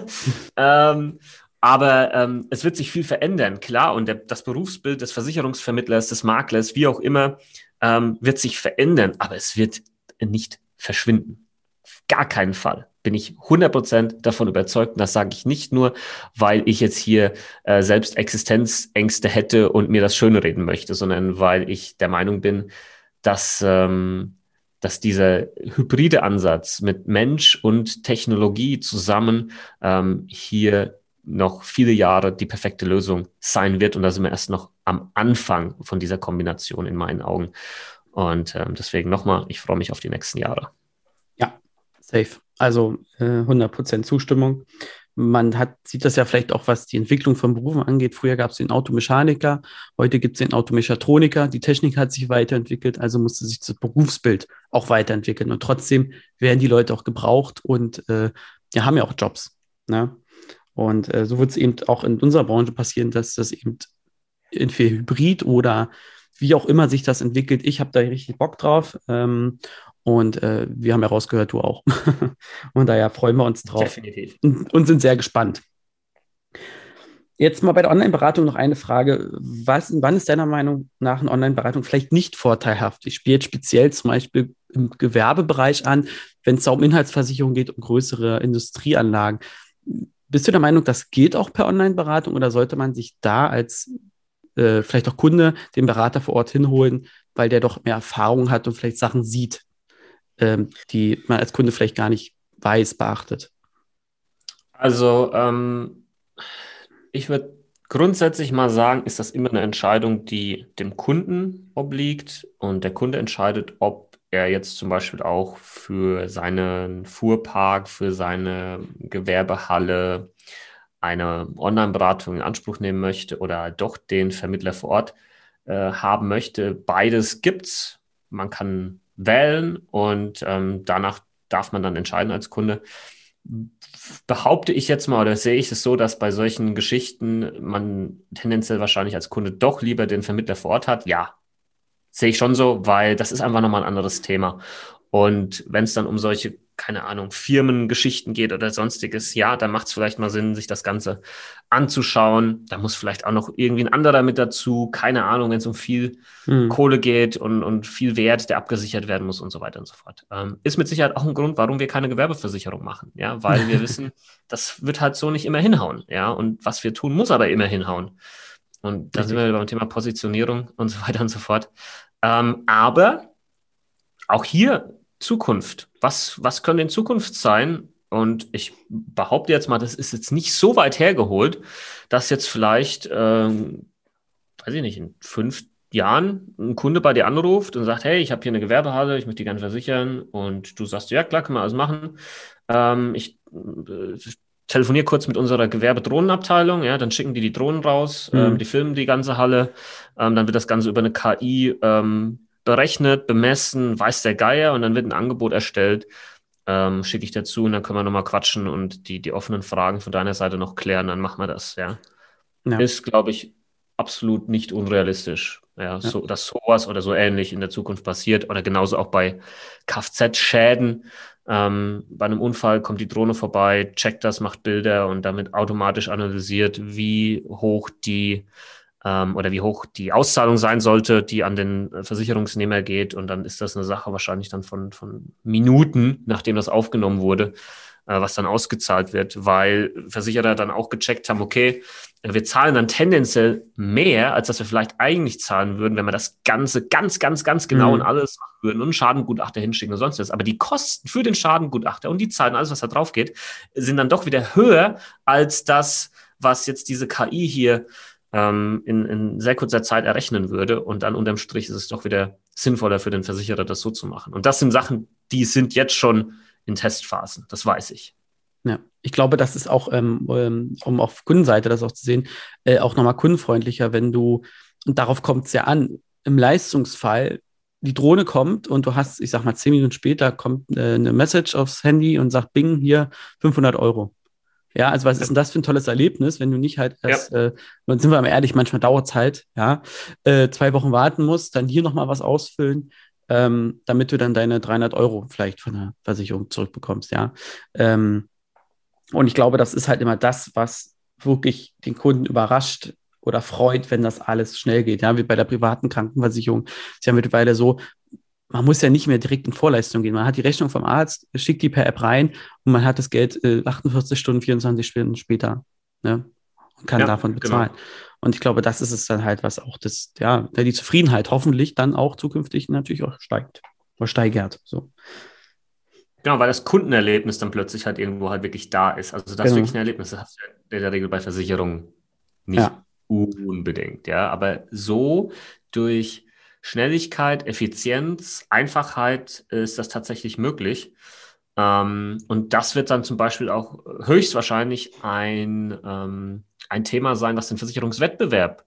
S2: ähm, aber ähm, es wird sich viel verändern, klar. Und der, das Berufsbild des Versicherungsvermittlers, des Maklers, wie auch immer, ähm, wird sich verändern. Aber es wird nicht verschwinden. Gar keinen Fall bin ich 100% davon überzeugt. Und das sage ich nicht nur, weil ich jetzt hier äh, selbst Existenzängste hätte und mir das Schöne reden möchte, sondern weil ich der Meinung bin, dass, ähm, dass dieser hybride Ansatz mit Mensch und Technologie zusammen ähm, hier noch viele Jahre die perfekte Lösung sein wird. Und da sind wir erst noch am Anfang von dieser Kombination in meinen Augen. Und ähm, deswegen nochmal, ich freue mich auf die nächsten Jahre.
S1: Ja, safe. Also äh, 100% Zustimmung. Man hat, sieht das ja vielleicht auch, was die Entwicklung von Berufen angeht. Früher gab es den Automechaniker, heute gibt es den Automechatroniker. Die Technik hat sich weiterentwickelt, also musste sich das Berufsbild auch weiterentwickeln. Und trotzdem werden die Leute auch gebraucht und äh, die haben ja auch Jobs. Ne? Und äh, so wird es eben auch in unserer Branche passieren, dass das eben entweder hybrid oder wie auch immer sich das entwickelt. Ich habe da richtig Bock drauf. Ähm, und äh, wir haben ja rausgehört, du auch. und daher freuen wir uns drauf. Definitiv. Und, und sind sehr gespannt. Jetzt mal bei der Online-Beratung noch eine Frage. Was, wann ist deiner Meinung nach eine Online-Beratung vielleicht nicht vorteilhaft? Ich spiele jetzt speziell zum Beispiel im Gewerbebereich an, wenn es da um Inhaltsversicherung geht, um größere Industrieanlagen. Bist du der Meinung, das geht auch per Online-Beratung oder sollte man sich da als äh, vielleicht auch Kunde den Berater vor Ort hinholen, weil der doch mehr Erfahrung hat und vielleicht Sachen sieht? Ähm, die man als Kunde vielleicht gar nicht weiß, beachtet?
S2: Also ähm, ich würde grundsätzlich mal sagen, ist das immer eine Entscheidung, die dem Kunden obliegt und der Kunde entscheidet, ob er jetzt zum Beispiel auch für seinen Fuhrpark, für seine Gewerbehalle eine Online-Beratung in Anspruch nehmen möchte oder doch den Vermittler vor Ort äh, haben möchte. Beides gibt's. Man kann wählen und ähm, danach darf man dann entscheiden als Kunde. Behaupte ich jetzt mal oder sehe ich es so, dass bei solchen Geschichten man tendenziell wahrscheinlich als Kunde doch lieber den Vermittler vor Ort hat? Ja, sehe ich schon so, weil das ist einfach nochmal ein anderes Thema. Und wenn es dann um solche keine Ahnung, Firmengeschichten geht oder sonstiges, ja, dann macht es vielleicht mal Sinn, sich das Ganze anzuschauen. Da muss vielleicht auch noch irgendwie ein anderer mit dazu, keine Ahnung, wenn es um viel mhm. Kohle geht und, und viel Wert, der abgesichert werden muss und so weiter und so fort. Ähm, ist mit Sicherheit auch ein Grund, warum wir keine Gewerbeversicherung machen, ja, weil wir wissen, das wird halt so nicht immer hinhauen, ja, und was wir tun, muss aber immer hinhauen. Und da sind wir beim Thema Positionierung und so weiter und so fort. Ähm, aber auch hier Zukunft. Was, was könnte in Zukunft sein? Und ich behaupte jetzt mal, das ist jetzt nicht so weit hergeholt, dass jetzt vielleicht, ähm, weiß ich nicht, in fünf Jahren ein Kunde bei dir anruft und sagt, hey, ich habe hier eine Gewerbehalle, ich möchte die gerne versichern. Und du sagst, ja klar, können wir alles machen. Ähm, ich äh, telefoniere kurz mit unserer Gewerbedrohnenabteilung, ja, dann schicken die die Drohnen raus, mhm. ähm, die filmen die ganze Halle, ähm, dann wird das Ganze über eine KI ähm, berechnet, bemessen, weiß der Geier und dann wird ein Angebot erstellt. Ähm, schicke ich dazu und dann können wir nochmal quatschen und die, die offenen Fragen von deiner Seite noch klären, dann machen wir das, ja. ja. Ist, glaube ich, absolut nicht unrealistisch. Ja, ja, So, dass sowas oder so ähnlich in der Zukunft passiert oder genauso auch bei Kfz-Schäden. Ähm, bei einem Unfall kommt die Drohne vorbei, checkt das, macht Bilder und damit automatisch analysiert, wie hoch die ähm, oder wie hoch die Auszahlung sein sollte, die an den Versicherungsnehmer geht. Und dann ist das eine Sache wahrscheinlich dann von, von Minuten, nachdem das aufgenommen wurde, äh, was dann ausgezahlt wird, weil Versicherer dann auch gecheckt haben, okay, wir zahlen dann tendenziell mehr, als dass wir vielleicht eigentlich zahlen würden, wenn wir das Ganze ganz, ganz, ganz genau mhm. und alles machen würden und einen Schadengutachter hinschicken und sonst was. Aber die Kosten für den Schadengutachter und die Zahlen, alles, was da drauf geht, sind dann doch wieder höher als das, was jetzt diese KI hier ähm, in, in sehr kurzer Zeit errechnen würde. Und dann unterm Strich ist es doch wieder sinnvoller für den Versicherer, das so zu machen. Und das sind Sachen, die sind jetzt schon in Testphasen. Das weiß ich.
S1: Ja, ich glaube, das ist auch, ähm, ähm um auf Kundenseite das auch zu sehen, äh, auch nochmal kundenfreundlicher, wenn du, und darauf kommt es ja an, im Leistungsfall die Drohne kommt und du hast, ich sag mal, zehn Minuten später kommt äh, eine Message aufs Handy und sagt, Bing, hier 500 Euro. Ja, also was ist denn das für ein tolles Erlebnis, wenn du nicht halt erst, ja. äh, sind wir mal ehrlich, manchmal dauert es halt, ja, äh, zwei Wochen warten musst, dann hier nochmal was ausfüllen, ähm, damit du dann deine 300 Euro vielleicht von der Versicherung zurückbekommst, ja. Ähm, und ich glaube, das ist halt immer das, was wirklich den Kunden überrascht oder freut, wenn das alles schnell geht, ja, wie bei der privaten Krankenversicherung. Ist ja mittlerweile so, man muss ja nicht mehr direkt in Vorleistung gehen. Man hat die Rechnung vom Arzt, schickt die per App rein und man hat das Geld äh, 48 Stunden, 24 Stunden später ne? und kann ja, davon genau. bezahlen. Genau. Und ich glaube, das ist es dann halt, was auch das, ja, die Zufriedenheit hoffentlich dann auch zukünftig natürlich auch steigt oder steigert. So.
S2: Genau, weil das Kundenerlebnis dann plötzlich halt irgendwo halt wirklich da ist. Also das genau. wirklich ein Erlebnis, das hast du in der Regel bei Versicherungen nicht ja. unbedingt, ja. Aber so durch Schnelligkeit, Effizienz, Einfachheit ist das tatsächlich möglich. Ähm, und das wird dann zum Beispiel auch höchstwahrscheinlich ein, ähm, ein Thema sein, was den Versicherungswettbewerb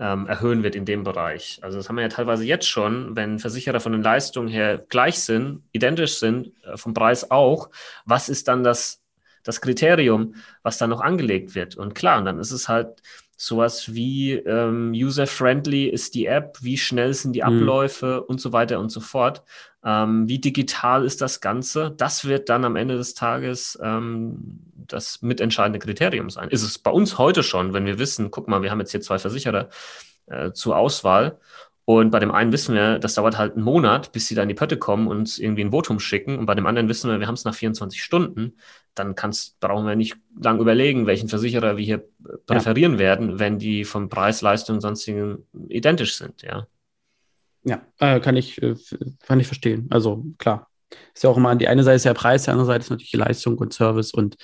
S2: ähm, erhöhen wird in dem Bereich. Also das haben wir ja teilweise jetzt schon, wenn Versicherer von den Leistungen her gleich sind, identisch sind, äh, vom Preis auch, was ist dann das, das Kriterium, was dann noch angelegt wird? Und klar, und dann ist es halt sowas wie ähm, user-friendly ist die App, wie schnell sind die mhm. Abläufe mhm. und so weiter und so fort. Ähm, wie digital ist das Ganze? Das wird dann am Ende des Tages ähm, das mitentscheidende Kriterium sein. Ist es bei uns heute schon, wenn wir wissen, guck mal, wir haben jetzt hier zwei Versicherer äh, zur Auswahl und bei dem einen wissen wir, das dauert halt einen Monat, bis sie da in die Pötte kommen und uns irgendwie ein Votum schicken. Und bei dem anderen wissen wir, wir haben es nach 24 Stunden. Dann kannst, brauchen wir nicht lang überlegen, welchen Versicherer wir hier präferieren ja. werden, wenn die vom Preis, Leistung und sonstigen identisch sind, ja.
S1: Ja, äh, kann ich, äh, kann ich verstehen. Also klar. Ist ja auch immer, die eine Seite ist ja Preis, die andere Seite ist natürlich die Leistung und Service und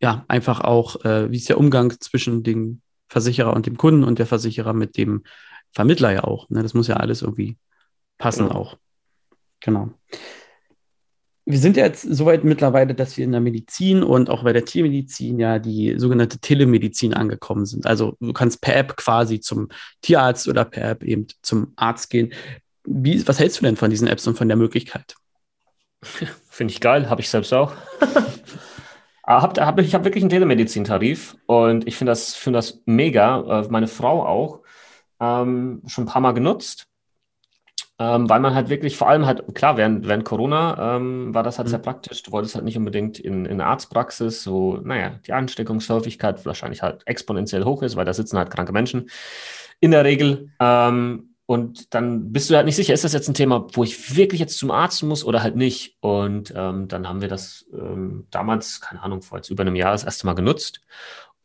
S1: ja, einfach auch, äh, wie ist der Umgang zwischen dem Versicherer und dem Kunden und der Versicherer mit dem Vermittler ja auch. Ne? Das muss ja alles irgendwie passen genau. auch. Genau. Wir sind ja jetzt soweit mittlerweile, dass wir in der Medizin und auch bei der Tiermedizin ja die sogenannte Telemedizin angekommen sind. Also du kannst per App quasi zum Tierarzt oder per App eben zum Arzt gehen. Wie, was hältst du denn von diesen Apps und von der Möglichkeit?
S2: Finde ich geil, habe ich selbst auch. Ah, hab, hab, ich habe wirklich einen Telemedizin-Tarif und ich finde das, find das mega. Äh, meine Frau auch ähm, schon ein paar Mal genutzt. Ähm, weil man halt wirklich, vor allem halt, klar, während, während Corona ähm, war das halt mhm. sehr praktisch. Du wolltest halt nicht unbedingt in, in eine Arztpraxis, wo, naja, die Ansteckungshäufigkeit wahrscheinlich halt exponentiell hoch ist, weil da sitzen halt kranke Menschen in der Regel. Ähm, und dann bist du halt nicht sicher, ist das jetzt ein Thema, wo ich wirklich jetzt zum Arzt muss oder halt nicht? Und ähm, dann haben wir das ähm, damals, keine Ahnung, vor jetzt über einem Jahr das erste Mal genutzt.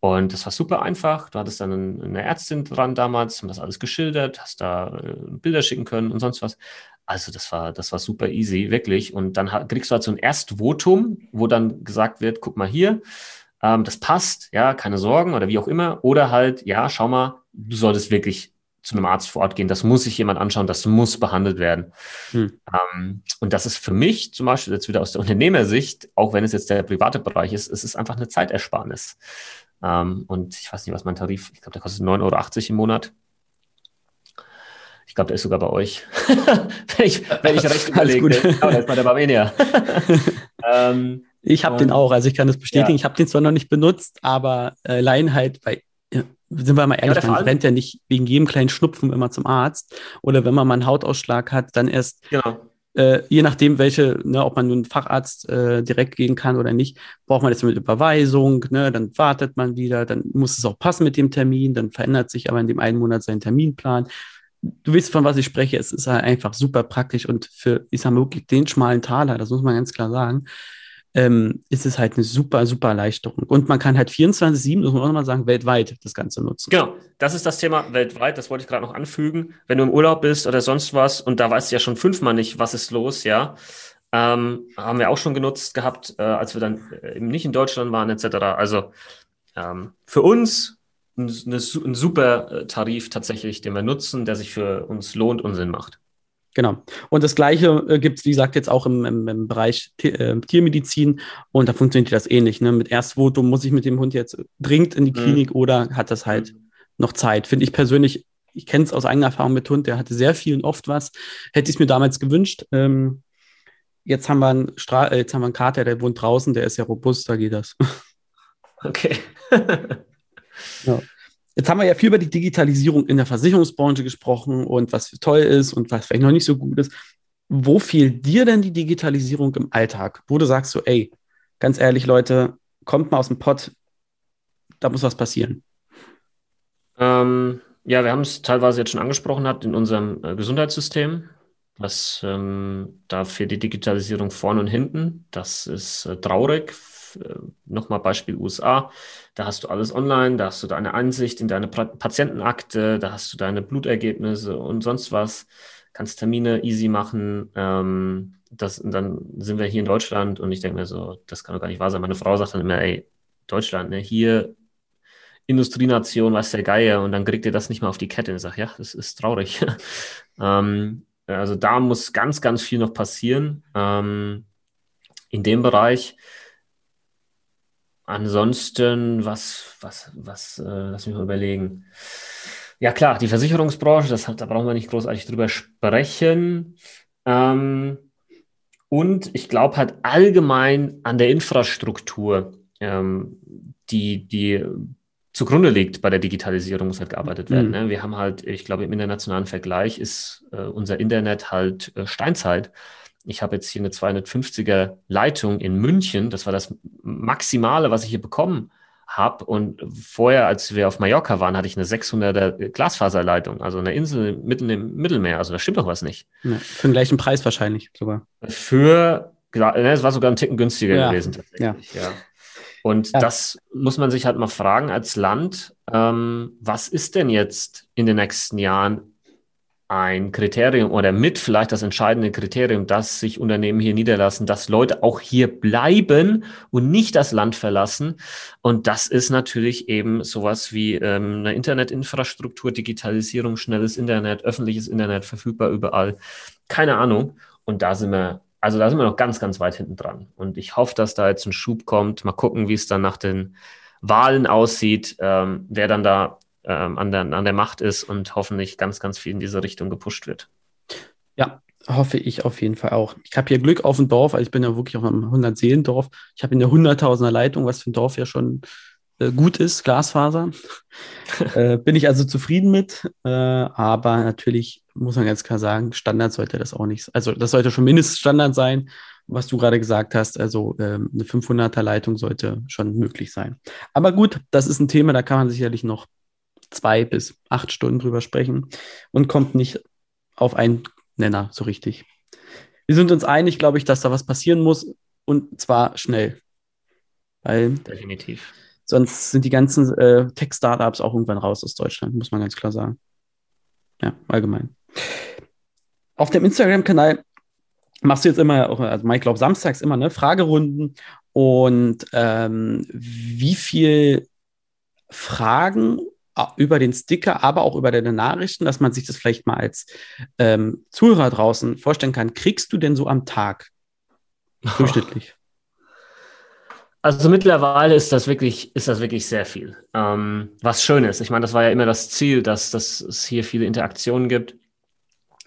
S2: Und das war super einfach. Du hattest dann eine Ärztin dran damals, haben das alles geschildert, hast da äh, Bilder schicken können und sonst was. Also das war, das war super easy, wirklich. Und dann kriegst du halt so ein Erstvotum, wo dann gesagt wird, guck mal hier, ähm, das passt, ja, keine Sorgen oder wie auch immer. Oder halt, ja, schau mal, du solltest wirklich zu einem Arzt vor Ort gehen. Das muss sich jemand anschauen, das muss behandelt werden. Hm. Ähm, und das ist für mich zum Beispiel jetzt wieder aus der Unternehmersicht, auch wenn es jetzt der private Bereich ist, es ist einfach eine Zeitersparnis. Ähm, und ich weiß nicht, was mein Tarif, ich glaube, der kostet 9,80 Euro im Monat. Ich glaube, der ist sogar bei euch. wenn, ich, wenn ich recht überlege. Aber der ist bei der Barmenia.
S1: ähm, ich habe den auch, also ich kann das bestätigen. Ja. Ich habe den zwar noch nicht benutzt, aber äh, Laien halt bei sind wir mal ehrlich, ja, man rennt ja nicht wegen jedem kleinen Schnupfen immer zum Arzt. Oder wenn man mal einen Hautausschlag hat, dann erst genau äh, je nachdem, welche, ne, ob man nun Facharzt äh, direkt gehen kann oder nicht, braucht man jetzt mit Überweisung, ne, dann wartet man wieder, dann muss es auch passen mit dem Termin, dann verändert sich aber in dem einen Monat sein Terminplan. Du weißt, von was ich spreche, es ist halt einfach super praktisch und für, ich sage mal, wirklich den schmalen Taler, das muss man ganz klar sagen, ähm, ist es halt eine super, super Erleichterung. Und man kann halt 24-7, muss man auch nochmal sagen, weltweit das Ganze nutzen.
S2: Genau, das ist das Thema weltweit, das wollte ich gerade noch anfügen. Wenn du im Urlaub bist oder sonst was und da weißt du ja schon fünfmal nicht, was ist los, ja, ähm, haben wir auch schon genutzt gehabt, äh, als wir dann äh, eben nicht in Deutschland waren, etc. Also ähm, für uns ein, ein super äh, Tarif tatsächlich, den wir nutzen, der sich für uns lohnt und Sinn macht.
S1: Genau. Und das Gleiche äh, gibt es, wie gesagt, jetzt auch im, im, im Bereich T äh, Tiermedizin. Und da funktioniert das ähnlich. Ne? Mit Erstvotum muss ich mit dem Hund jetzt dringend in die mhm. Klinik mhm. oder hat das halt mhm. noch Zeit. Finde ich persönlich, ich kenne es aus eigener Erfahrung mit Hund, der hatte sehr viel und oft was. Hätte ich es mir damals gewünscht. Ähm, jetzt, haben wir einen Stra äh, jetzt haben wir einen Kater, der wohnt draußen, der ist ja robust, da geht das.
S2: Okay.
S1: ja. Jetzt haben wir ja viel über die Digitalisierung in der Versicherungsbranche gesprochen und was toll ist und was vielleicht noch nicht so gut ist. Wo fehlt dir denn die Digitalisierung im Alltag? Wo du sagst so, ey, ganz ehrlich, Leute, kommt mal aus dem Pott, da muss was passieren.
S2: Ähm, ja, wir haben es teilweise jetzt schon angesprochen hat in unserem äh, Gesundheitssystem. Was ähm, da fehlt die Digitalisierung vorne und hinten. Das ist äh, traurig äh, nochmal Beispiel USA, da hast du alles online, da hast du deine Ansicht in deine Patientenakte, da hast du deine Blutergebnisse und sonst was, kannst Termine easy machen. Ähm, das, und dann sind wir hier in Deutschland und ich denke mir so, das kann doch gar nicht wahr sein. Meine Frau sagt dann immer, ey, Deutschland, ne, hier Industrienation, was der Geier, und dann kriegt ihr das nicht mal auf die Kette. Und ich sage, ja, das ist traurig. ähm, also da muss ganz, ganz viel noch passieren ähm, in dem Bereich. Ansonsten, was, was, was, äh, lass mich mal überlegen. Ja, klar, die Versicherungsbranche, das da brauchen wir nicht großartig drüber sprechen. Ähm, und ich glaube halt allgemein an der Infrastruktur, ähm, die, die zugrunde liegt bei der Digitalisierung, muss halt gearbeitet werden. Mhm. Ne? Wir haben halt, ich glaube, im internationalen Vergleich ist äh, unser Internet halt äh, Steinzeit ich habe jetzt hier eine 250er Leitung in München. Das war das Maximale, was ich hier bekommen habe. Und vorher, als wir auf Mallorca waren, hatte ich eine 600er Glasfaserleitung, also eine Insel mitten im Mittelmeer. Also da stimmt doch was nicht.
S1: Ja, für den gleichen Preis wahrscheinlich sogar.
S2: Für, ne, es war sogar ein Ticken günstiger ja. gewesen tatsächlich. Ja. ja. Und das muss man sich halt mal fragen als Land, ähm, was ist denn jetzt in den nächsten Jahren ein Kriterium oder mit vielleicht das entscheidende Kriterium, dass sich Unternehmen hier niederlassen, dass Leute auch hier bleiben und nicht das Land verlassen. Und das ist natürlich eben sowas wie ähm, eine Internetinfrastruktur, Digitalisierung, schnelles Internet, öffentliches Internet, verfügbar überall. Keine Ahnung. Und da sind wir, also da sind wir noch ganz, ganz weit hinten dran. Und ich hoffe, dass da jetzt ein Schub kommt. Mal gucken, wie es dann nach den Wahlen aussieht, ähm, wer dann da ähm, an, der, an der Macht ist und hoffentlich ganz, ganz viel in diese Richtung gepusht wird.
S1: Ja, hoffe ich auf jeden Fall auch. Ich habe hier Glück auf dem Dorf, also ich bin ja wirklich auf einem 100-Seelendorf. Ich habe in der 100.000er Leitung, was für ein Dorf ja schon äh, gut ist, Glasfaser. äh, bin ich also zufrieden mit, äh, aber natürlich muss man ganz klar sagen, Standard sollte das auch nicht. Also das sollte schon Mindeststandard sein, was du gerade gesagt hast. Also ähm, eine 500er Leitung sollte schon möglich sein. Aber gut, das ist ein Thema, da kann man sicherlich noch zwei bis acht Stunden drüber sprechen und kommt nicht auf einen Nenner so richtig. Wir sind uns einig, glaube ich, dass da was passieren muss und zwar schnell. Weil
S2: Definitiv.
S1: Sonst sind die ganzen äh, Tech-Startups auch irgendwann raus aus Deutschland, muss man ganz klar sagen. Ja, allgemein. Auf dem Instagram-Kanal machst du jetzt immer, also Mike glaube samstags immer, ne, Fragerunden und ähm, wie viel Fragen über den Sticker, aber auch über deine Nachrichten, dass man sich das vielleicht mal als ähm, Zuhörer draußen vorstellen kann, kriegst du denn so am Tag durchschnittlich?
S2: Also mittlerweile ist das wirklich, ist das wirklich sehr viel. Ähm, was schön ist. Ich meine, das war ja immer das Ziel, dass, dass es hier viele Interaktionen gibt.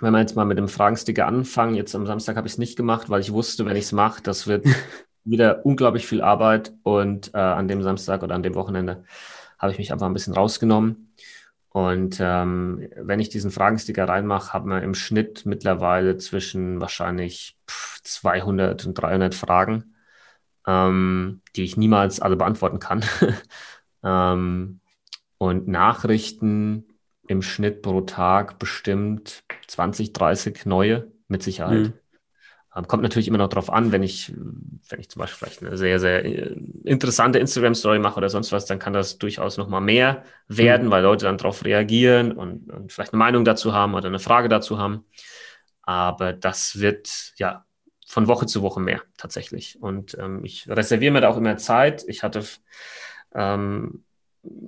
S2: Wenn wir jetzt mal mit dem Fragensticker anfangen, jetzt am Samstag habe ich es nicht gemacht, weil ich wusste, wenn ich es mache, das wird wieder unglaublich viel Arbeit und äh, an dem Samstag oder an dem Wochenende habe ich mich einfach ein bisschen rausgenommen. Und ähm, wenn ich diesen Fragensticker reinmache, haben wir im Schnitt mittlerweile zwischen wahrscheinlich 200 und 300 Fragen ähm, die ich niemals alle beantworten kann. ähm, und Nachrichten im Schnitt pro Tag bestimmt 20, 30 neue mit Sicherheit. Mhm. Ähm, kommt natürlich immer noch darauf an, wenn ich, wenn ich zum Beispiel vielleicht eine sehr, sehr äh, interessante Instagram-Story mache oder sonst was, dann kann das durchaus nochmal mehr werden, mhm. weil Leute dann darauf reagieren und, und vielleicht eine Meinung dazu haben oder eine Frage dazu haben. Aber das wird ja von Woche zu Woche mehr tatsächlich. Und ähm, ich reserviere mir da auch immer Zeit. Ich hatte ähm,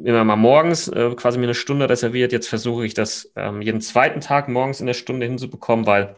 S2: immer mal morgens äh, quasi mir eine Stunde reserviert. Jetzt versuche ich das ähm, jeden zweiten Tag morgens in der Stunde hinzubekommen, weil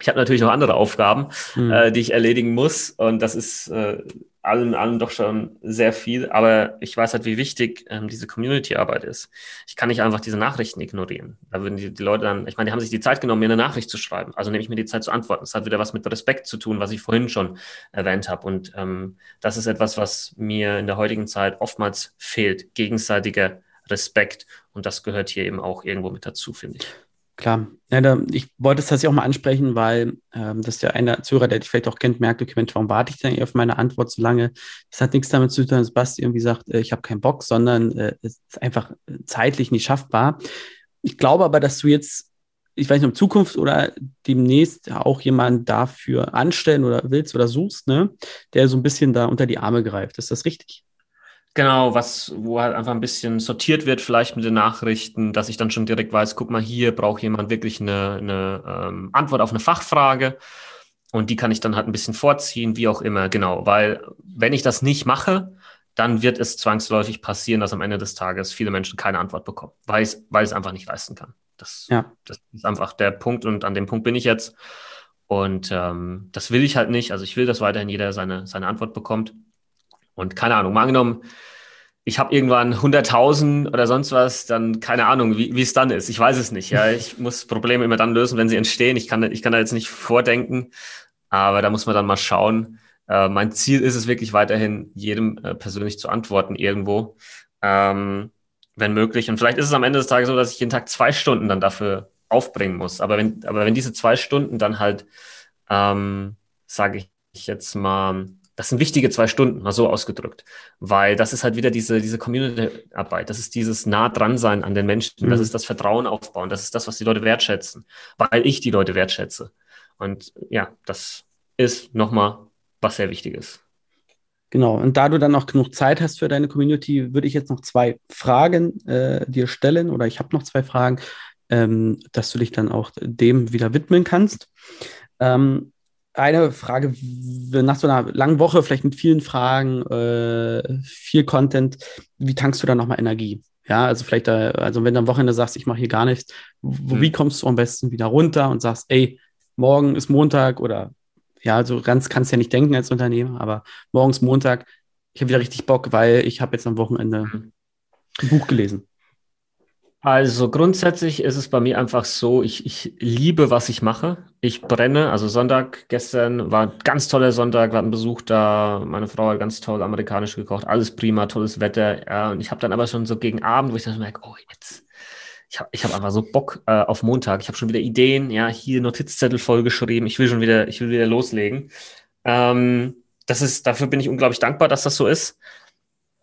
S2: ich habe natürlich noch andere Aufgaben, mhm. äh, die ich erledigen muss. Und das ist äh, allen, allen doch schon sehr viel. Aber ich weiß halt, wie wichtig ähm, diese Community-Arbeit ist. Ich kann nicht einfach diese Nachrichten ignorieren. Da würden die, die Leute dann, ich meine, die haben sich die Zeit genommen, mir eine Nachricht zu schreiben. Also nehme ich mir die Zeit zu antworten. Das hat wieder was mit Respekt zu tun, was ich vorhin schon erwähnt habe. Und ähm, das ist etwas, was mir in der heutigen Zeit oftmals fehlt. Gegenseitiger Respekt. Und das gehört hier eben auch irgendwo mit dazu, finde ich.
S1: Klar. Ja, da, ich wollte es tatsächlich auch mal ansprechen, weil ähm, das der eine Zuhörer, der dich vielleicht auch kennt, merkt, okay, Mensch, warum warte ich denn auf meine Antwort so lange? Das hat nichts damit zu tun, dass Basti irgendwie sagt, äh, ich habe keinen Bock, sondern äh, es ist einfach zeitlich nicht schaffbar. Ich glaube aber, dass du jetzt, ich weiß nicht, in Zukunft oder demnächst auch jemanden dafür anstellen oder willst oder suchst, ne, der so ein bisschen da unter die Arme greift. Ist das richtig?
S2: Genau, was, wo halt einfach ein bisschen sortiert wird, vielleicht mit den Nachrichten, dass ich dann schon direkt weiß, guck mal, hier braucht jemand wirklich eine, eine ähm, Antwort auf eine Fachfrage. Und die kann ich dann halt ein bisschen vorziehen, wie auch immer, genau. Weil wenn ich das nicht mache, dann wird es zwangsläufig passieren, dass am Ende des Tages viele Menschen keine Antwort bekommen, weil es, weil es einfach nicht leisten kann. Das, ja. das ist einfach der Punkt und an dem Punkt bin ich jetzt. Und ähm, das will ich halt nicht. Also ich will, dass weiterhin jeder seine, seine Antwort bekommt. Und keine Ahnung, mal angenommen, ich habe irgendwann 100.000 oder sonst was, dann keine Ahnung, wie, es dann ist. Ich weiß es nicht. Ja, ich muss Probleme immer dann lösen, wenn sie entstehen. Ich kann, ich kann da jetzt nicht vordenken, aber da muss man dann mal schauen. Äh, mein Ziel ist es wirklich weiterhin, jedem äh, persönlich zu antworten irgendwo, ähm, wenn möglich. Und vielleicht ist es am Ende des Tages so, dass ich jeden Tag zwei Stunden dann dafür aufbringen muss. Aber wenn, aber wenn diese zwei Stunden dann halt, ähm, sage ich jetzt mal, das sind wichtige zwei Stunden, mal so ausgedrückt. Weil das ist halt wieder diese, diese Community-Arbeit. Das ist dieses nah dran sein an den Menschen. Mhm. Das ist das Vertrauen aufbauen. Das ist das, was die Leute wertschätzen. Weil ich die Leute wertschätze. Und ja, das ist nochmal was sehr Wichtiges.
S1: Genau, und da du dann noch genug Zeit hast für deine Community, würde ich jetzt noch zwei Fragen äh, dir stellen oder ich habe noch zwei Fragen, ähm, dass du dich dann auch dem wieder widmen kannst. Ähm, eine Frage, nach so einer langen Woche, vielleicht mit vielen Fragen, äh, viel Content, wie tankst du da nochmal Energie? Ja, also vielleicht, da, also wenn du am Wochenende sagst, ich mache hier gar nichts, wo, mhm. wie kommst du am besten wieder runter und sagst, ey, morgen ist Montag oder ja, so ganz kannst du ja nicht denken als Unternehmer, aber morgens Montag, ich habe wieder richtig Bock, weil ich habe jetzt am Wochenende mhm. ein Buch gelesen.
S2: Also grundsätzlich ist es bei mir einfach so, ich, ich liebe, was ich mache. Ich brenne. Also Sonntag gestern war ein ganz toller Sonntag, wir hatten Besuch da. Meine Frau hat ganz toll amerikanisch gekocht, alles prima, tolles Wetter. Ja, und ich habe dann aber schon so gegen Abend, wo ich dann merke, oh, jetzt, ich habe ich hab einfach so Bock äh, auf Montag. Ich habe schon wieder Ideen, ja, hier Notizzettel vollgeschrieben. Ich will schon wieder, ich will wieder loslegen. Ähm, das ist, dafür bin ich unglaublich dankbar, dass das so ist.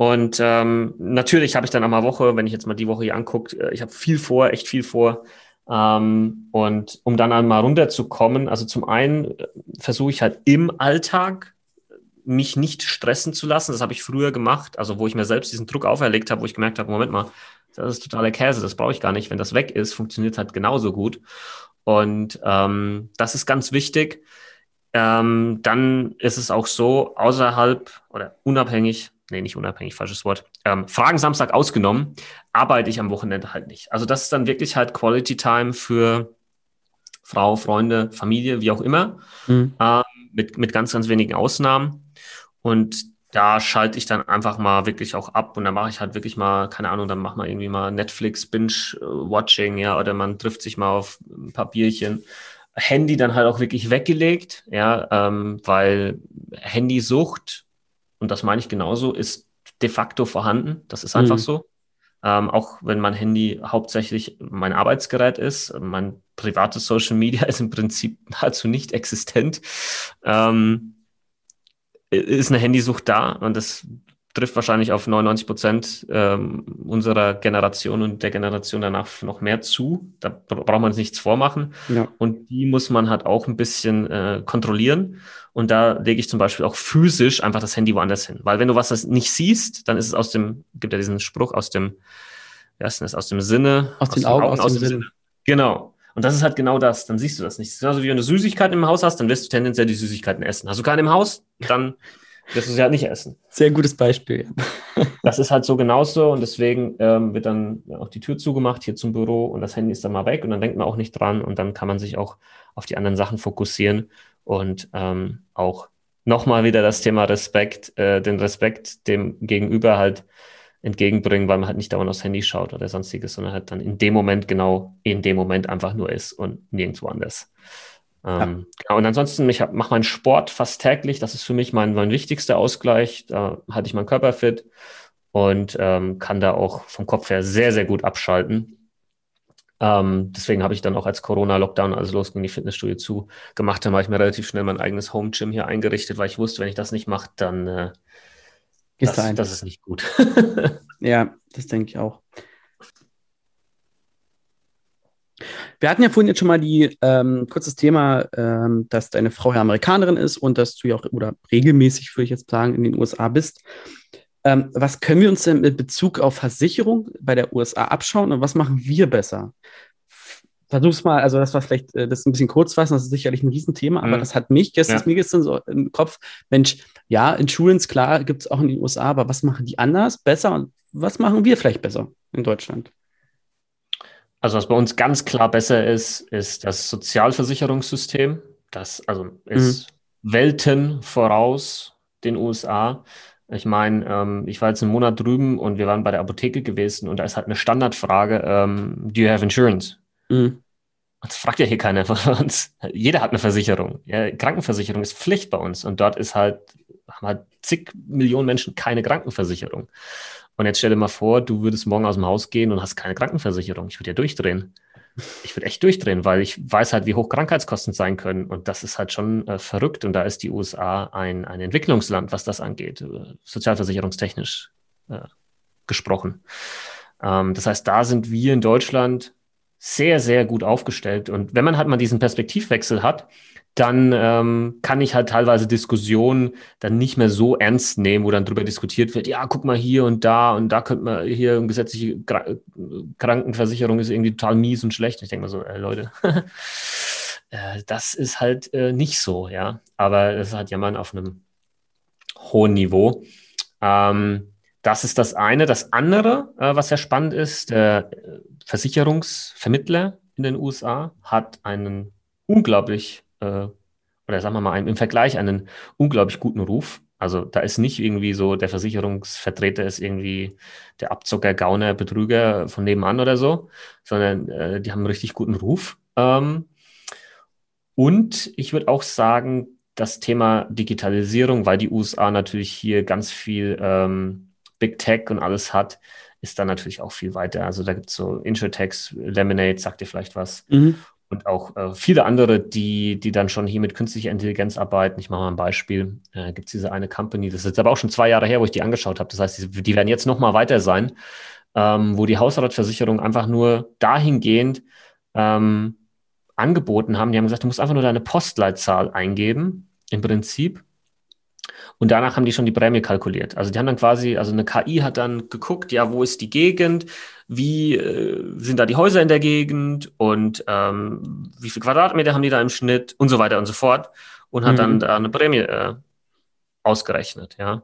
S2: Und ähm, natürlich habe ich dann einmal Woche, wenn ich jetzt mal die Woche hier angucke, äh, ich habe viel vor, echt viel vor. Ähm, und um dann einmal runterzukommen, also zum einen äh, versuche ich halt im Alltag mich nicht stressen zu lassen. Das habe ich früher gemacht, also wo ich mir selbst diesen Druck auferlegt habe, wo ich gemerkt habe, Moment mal, das ist totaler Käse, das brauche ich gar nicht. Wenn das weg ist, funktioniert halt genauso gut. Und ähm, das ist ganz wichtig. Ähm, dann ist es auch so, außerhalb oder unabhängig, nee, nicht unabhängig, falsches Wort, ähm, Fragen Samstag ausgenommen, arbeite ich am Wochenende halt nicht. Also das ist dann wirklich halt Quality Time für Frau, Freunde, Familie, wie auch immer, mhm. ähm, mit, mit ganz, ganz wenigen Ausnahmen. Und da schalte ich dann einfach mal wirklich auch ab und dann mache ich halt wirklich mal, keine Ahnung, dann macht man irgendwie mal Netflix, Binge-Watching, ja, oder man trifft sich mal auf ein paar Bierchen. Handy dann halt auch wirklich weggelegt, ja, ähm, weil Handysucht, und das meine ich genauso, ist de facto vorhanden. Das ist einfach mhm. so. Ähm, auch wenn mein Handy hauptsächlich mein Arbeitsgerät ist, mein privates Social Media ist im Prinzip nahezu nicht existent. Ähm, ist eine Handysucht da und das trifft wahrscheinlich auf 99 Prozent ähm, unserer Generation und der Generation danach noch mehr zu. Da braucht man uns nichts vormachen. Ja. Und die muss man halt auch ein bisschen äh, kontrollieren. Und da lege ich zum Beispiel auch physisch einfach das Handy woanders hin. Weil wenn du was nicht siehst, dann ist es aus dem, gibt ja diesen Spruch aus dem, wie heißt das, aus dem Sinne.
S1: Aus, aus den Augen, Augen, aus, dem, Sinne. Sinne.
S2: Genau. Und das ist halt genau das. Dann siehst du das nicht. Genauso wie wenn du Süßigkeiten im Haus hast, dann wirst du tendenziell die Süßigkeiten essen. Hast du keine im Haus, dann wirst du sie halt nicht essen.
S1: Sehr gutes Beispiel.
S2: das ist halt so genauso und deswegen ähm, wird dann auch die Tür zugemacht hier zum Büro und das Handy ist dann mal weg und dann denkt man auch nicht dran und dann kann man sich auch auf die anderen Sachen fokussieren und ähm, auch nochmal wieder das Thema Respekt, äh, den Respekt dem Gegenüber halt entgegenbringen, weil man halt nicht dauernd aufs Handy schaut oder sonstiges, sondern halt dann in dem Moment genau in dem Moment einfach nur ist und nirgendwo anders. Ähm, ja. und ansonsten, ich mache meinen Sport fast täglich. Das ist für mich mein, mein wichtigster Ausgleich. Da halte ich meinen Körper fit und ähm, kann da auch vom Kopf her sehr, sehr gut abschalten. Ähm, deswegen habe ich dann auch als Corona-Lockdown, also losging, die Fitnessstudio zu gemacht, dann habe ich mir relativ schnell mein eigenes Home-Gym hier eingerichtet, weil ich wusste, wenn ich das nicht mache, dann äh,
S1: ist
S2: das, das ist nicht gut.
S1: ja, das denke ich auch. Wir hatten ja vorhin jetzt schon mal die ähm, kurzes Thema, ähm, dass deine Frau ja Amerikanerin ist und dass du ja auch oder regelmäßig, würde ich jetzt sagen, in den USA bist. Ähm, was können wir uns denn mit Bezug auf Versicherung bei der USA abschauen und was machen wir besser? versuch's mal, also das war vielleicht, äh, das ist ein bisschen kurz fassen, das ist sicherlich ein Riesenthema, aber mhm. das hat mich gestern, ja. mir gestern so im Kopf, Mensch, ja, Insurance, klar, gibt es auch in den USA, aber was machen die anders, besser und was machen wir vielleicht besser in Deutschland?
S2: Also was bei uns ganz klar besser ist, ist das Sozialversicherungssystem. Das also ist mhm. Welten voraus den USA. Ich meine, ähm, ich war jetzt einen Monat drüben und wir waren bei der Apotheke gewesen und da ist halt eine Standardfrage, ähm, do you have insurance? Mhm. Das fragt ja hier keiner von uns. Jeder hat eine Versicherung. Ja, Krankenversicherung ist Pflicht bei uns. Und dort ist halt, haben halt zig Millionen Menschen keine Krankenversicherung. Und jetzt stell dir mal vor, du würdest morgen aus dem Haus gehen und hast keine Krankenversicherung. Ich würde ja durchdrehen. Ich würde echt durchdrehen, weil ich weiß halt, wie hoch Krankheitskosten sein können. Und das ist halt schon äh, verrückt. Und da ist die USA ein, ein Entwicklungsland, was das angeht, äh, sozialversicherungstechnisch äh, gesprochen. Ähm, das heißt, da sind wir in Deutschland sehr, sehr gut aufgestellt. Und wenn man halt mal diesen Perspektivwechsel hat, dann ähm, kann ich halt teilweise Diskussionen dann nicht mehr so ernst nehmen, wo dann drüber diskutiert wird, ja, guck mal hier und da und da könnte man hier eine gesetzliche Krankenversicherung ist irgendwie total mies und schlecht. Ich denke mal so, äh, Leute, äh, das ist halt äh, nicht so, ja. Aber das ist halt Jammern auf einem hohen Niveau. Ähm, das ist das eine. Das andere, äh, was sehr spannend ist, der Versicherungsvermittler in den USA hat einen unglaublich, äh, oder sagen wir mal im Vergleich einen unglaublich guten Ruf. Also da ist nicht irgendwie so, der Versicherungsvertreter ist irgendwie der Abzocker, Gauner, Betrüger von nebenan oder so, sondern äh, die haben einen richtig guten Ruf. Ähm, und ich würde auch sagen, das Thema Digitalisierung, weil die USA natürlich hier ganz viel ähm, Big Tech und alles hat, ist dann natürlich auch viel weiter. Also da gibt es so Insurtex, Lemonade, sagt dir vielleicht was. Mhm. Und auch äh, viele andere, die, die dann schon hier mit künstlicher Intelligenz arbeiten. Ich mache mal ein Beispiel. Äh, gibt es diese eine Company, das ist jetzt aber auch schon zwei Jahre her, wo ich die angeschaut habe. Das heißt, die, die werden jetzt noch mal weiter sein, ähm, wo die Hausratversicherung einfach nur dahingehend ähm, angeboten haben. Die haben gesagt, du musst einfach nur deine Postleitzahl eingeben, im Prinzip. Und danach haben die schon die Prämie kalkuliert. Also die haben dann quasi, also eine KI hat dann geguckt, ja, wo ist die Gegend, wie äh, sind da die Häuser in der Gegend und ähm, wie viele Quadratmeter haben die da im Schnitt und so weiter und so fort und hat mhm. dann da eine Prämie äh, ausgerechnet, ja.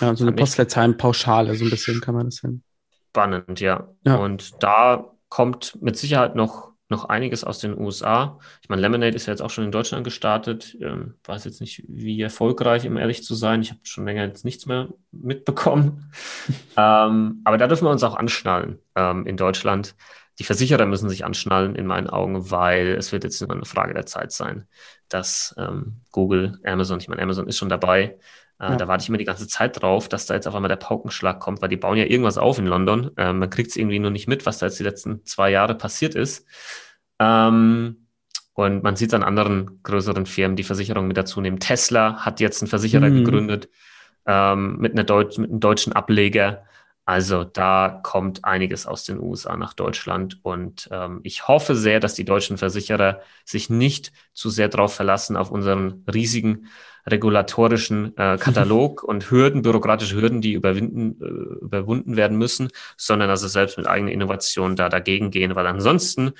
S1: Ja, so eine Postleitzahlenpauschale, so ein bisschen kann man das hin.
S2: Spannend, ja. ja. Und da kommt mit Sicherheit noch noch einiges aus den USA. Ich meine, Lemonade ist ja jetzt auch schon in Deutschland gestartet. Ähm, weiß jetzt nicht, wie erfolgreich, um ehrlich zu sein. Ich habe schon länger jetzt nichts mehr mitbekommen. ähm, aber da dürfen wir uns auch anschnallen ähm, in Deutschland. Die Versicherer müssen sich anschnallen, in meinen Augen, weil es wird jetzt nur eine Frage der Zeit sein, dass ähm, Google, Amazon, ich meine, Amazon ist schon dabei, äh, ja. Da warte ich immer die ganze Zeit drauf, dass da jetzt auf einmal der Paukenschlag kommt, weil die bauen ja irgendwas auf in London. Äh, man kriegt es irgendwie nur nicht mit, was da jetzt die letzten zwei Jahre passiert ist. Ähm, und man sieht es an anderen größeren Firmen, die Versicherungen mit dazu nehmen. Tesla hat jetzt einen Versicherer mhm. gegründet ähm, mit, einer Deutsch, mit einem deutschen Ableger. Also da kommt einiges aus den USA nach Deutschland und ähm, ich hoffe sehr, dass die deutschen Versicherer sich nicht zu sehr darauf verlassen auf unseren riesigen regulatorischen äh, Katalog und Hürden, bürokratische Hürden, die überwinden, äh, überwunden werden müssen, sondern dass sie selbst mit eigenen Innovationen da dagegen gehen, weil ansonsten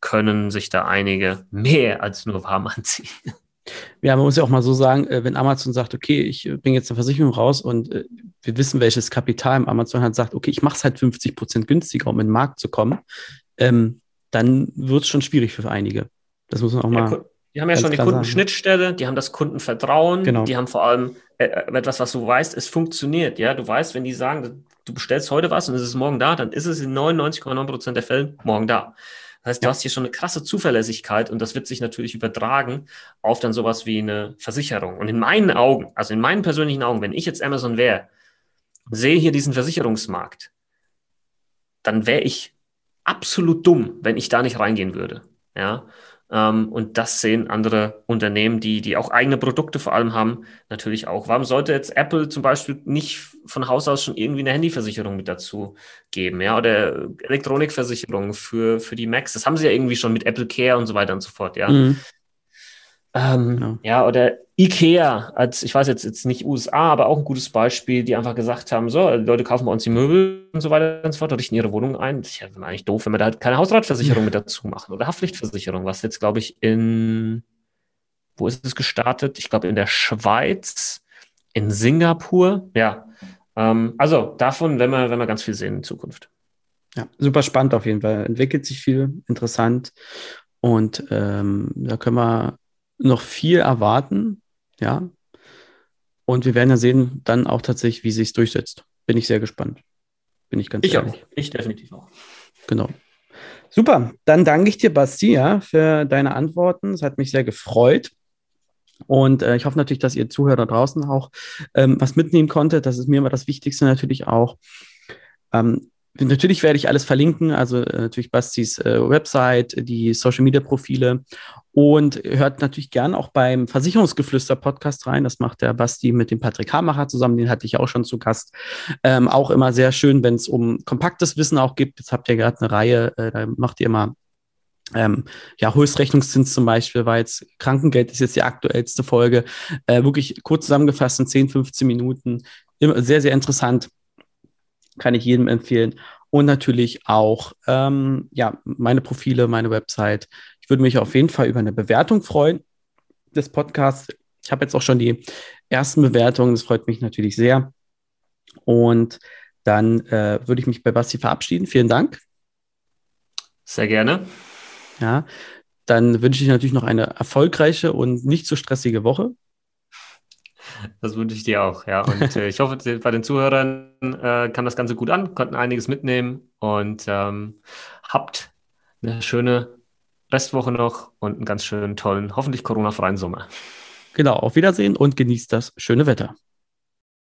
S2: können sich da einige mehr als nur warm anziehen.
S1: Ja, man muss ja auch mal so sagen, äh, wenn Amazon sagt, okay, ich äh, bringe jetzt eine Versicherung raus und äh, wir wissen, welches Kapital im Amazon hat, sagt, okay, ich mache es halt 50 Prozent günstiger, um in den Markt zu kommen, ähm, dann wird es schon schwierig für einige. Das muss man auch mal.
S2: Die haben ja schon die Kundenschnittstelle, die haben das Kundenvertrauen, genau. die haben vor allem etwas, was du weißt, es funktioniert. Ja, du weißt, wenn die sagen, du bestellst heute was und es ist morgen da, dann ist es in 99,9 Prozent der Fälle morgen da. Das heißt, du hast hier schon eine krasse Zuverlässigkeit und das wird sich natürlich übertragen auf dann sowas wie eine Versicherung. Und in meinen Augen, also in meinen persönlichen Augen, wenn ich jetzt Amazon wäre, sehe hier diesen Versicherungsmarkt, dann wäre ich absolut dumm, wenn ich da nicht reingehen würde. Ja, und das sehen andere Unternehmen, die, die auch eigene Produkte vor allem haben, natürlich auch. Warum sollte jetzt Apple zum Beispiel nicht von Haus aus schon irgendwie eine Handyversicherung mit dazu geben, ja, oder Elektronikversicherung für, für die Macs? Das haben sie ja irgendwie schon mit Apple Care und so weiter und so fort, ja. Mhm. Ähm, ja. ja. oder IKEA, als ich weiß jetzt, jetzt nicht USA, aber auch ein gutes Beispiel, die einfach gesagt haben: so, die Leute kaufen bei uns die Möbel und so weiter und so fort, richten ihre Wohnung ein. Das ist ja eigentlich doof, wenn wir da halt keine Hausratversicherung mit dazu machen oder Haftpflichtversicherung, was jetzt, glaube ich, in wo ist es gestartet? Ich glaube, in der Schweiz, in Singapur. Ja. Ähm, also davon, wenn wir, wenn wir ganz viel sehen in Zukunft.
S1: Ja, super spannend auf jeden Fall. Entwickelt sich viel, interessant. Und ähm, da können wir noch viel erwarten, ja. Und wir werden ja sehen, dann auch tatsächlich, wie sich durchsetzt. Bin ich sehr gespannt. Bin ich ganz
S2: ich ehrlich. Auch. Ich definitiv auch.
S1: Genau. Super. Dann danke ich dir, Basti, ja, für deine Antworten. Es hat mich sehr gefreut. Und äh, ich hoffe natürlich, dass ihr Zuhörer draußen auch ähm, was mitnehmen konntet. Das ist mir immer das Wichtigste natürlich auch. Ähm, Natürlich werde ich alles verlinken, also äh, natürlich Bastis äh, Website, die Social Media Profile und hört natürlich gern auch beim Versicherungsgeflüster Podcast rein. Das macht der Basti mit dem Patrick Hamacher zusammen, den hatte ich auch schon zu Gast. Ähm, auch immer sehr schön, wenn es um kompaktes Wissen auch gibt. Jetzt habt ihr gerade eine Reihe, äh, da macht ihr immer ähm, ja, Höchstrechnungszins zum Beispiel, weil jetzt Krankengeld ist jetzt die aktuellste Folge. Äh, wirklich kurz zusammengefasst in 10, 15 Minuten. Immer sehr, sehr interessant kann ich jedem empfehlen. Und natürlich auch ähm, ja, meine Profile, meine Website. Ich würde mich auf jeden Fall über eine Bewertung freuen des Podcasts. Ich habe jetzt auch schon die ersten Bewertungen. Das freut mich natürlich sehr. Und dann äh, würde ich mich bei Basti verabschieden. Vielen Dank.
S2: Sehr gerne.
S1: Ja, dann wünsche ich natürlich noch eine erfolgreiche und nicht so stressige Woche.
S2: Das wünsche ich dir auch, ja. Und äh, ich hoffe, bei den Zuhörern äh, kam das Ganze gut an, konnten einiges mitnehmen und ähm, habt eine schöne Restwoche noch und einen ganz schönen, tollen, hoffentlich Corona-freien Sommer.
S1: Genau, auf Wiedersehen und genießt das schöne Wetter.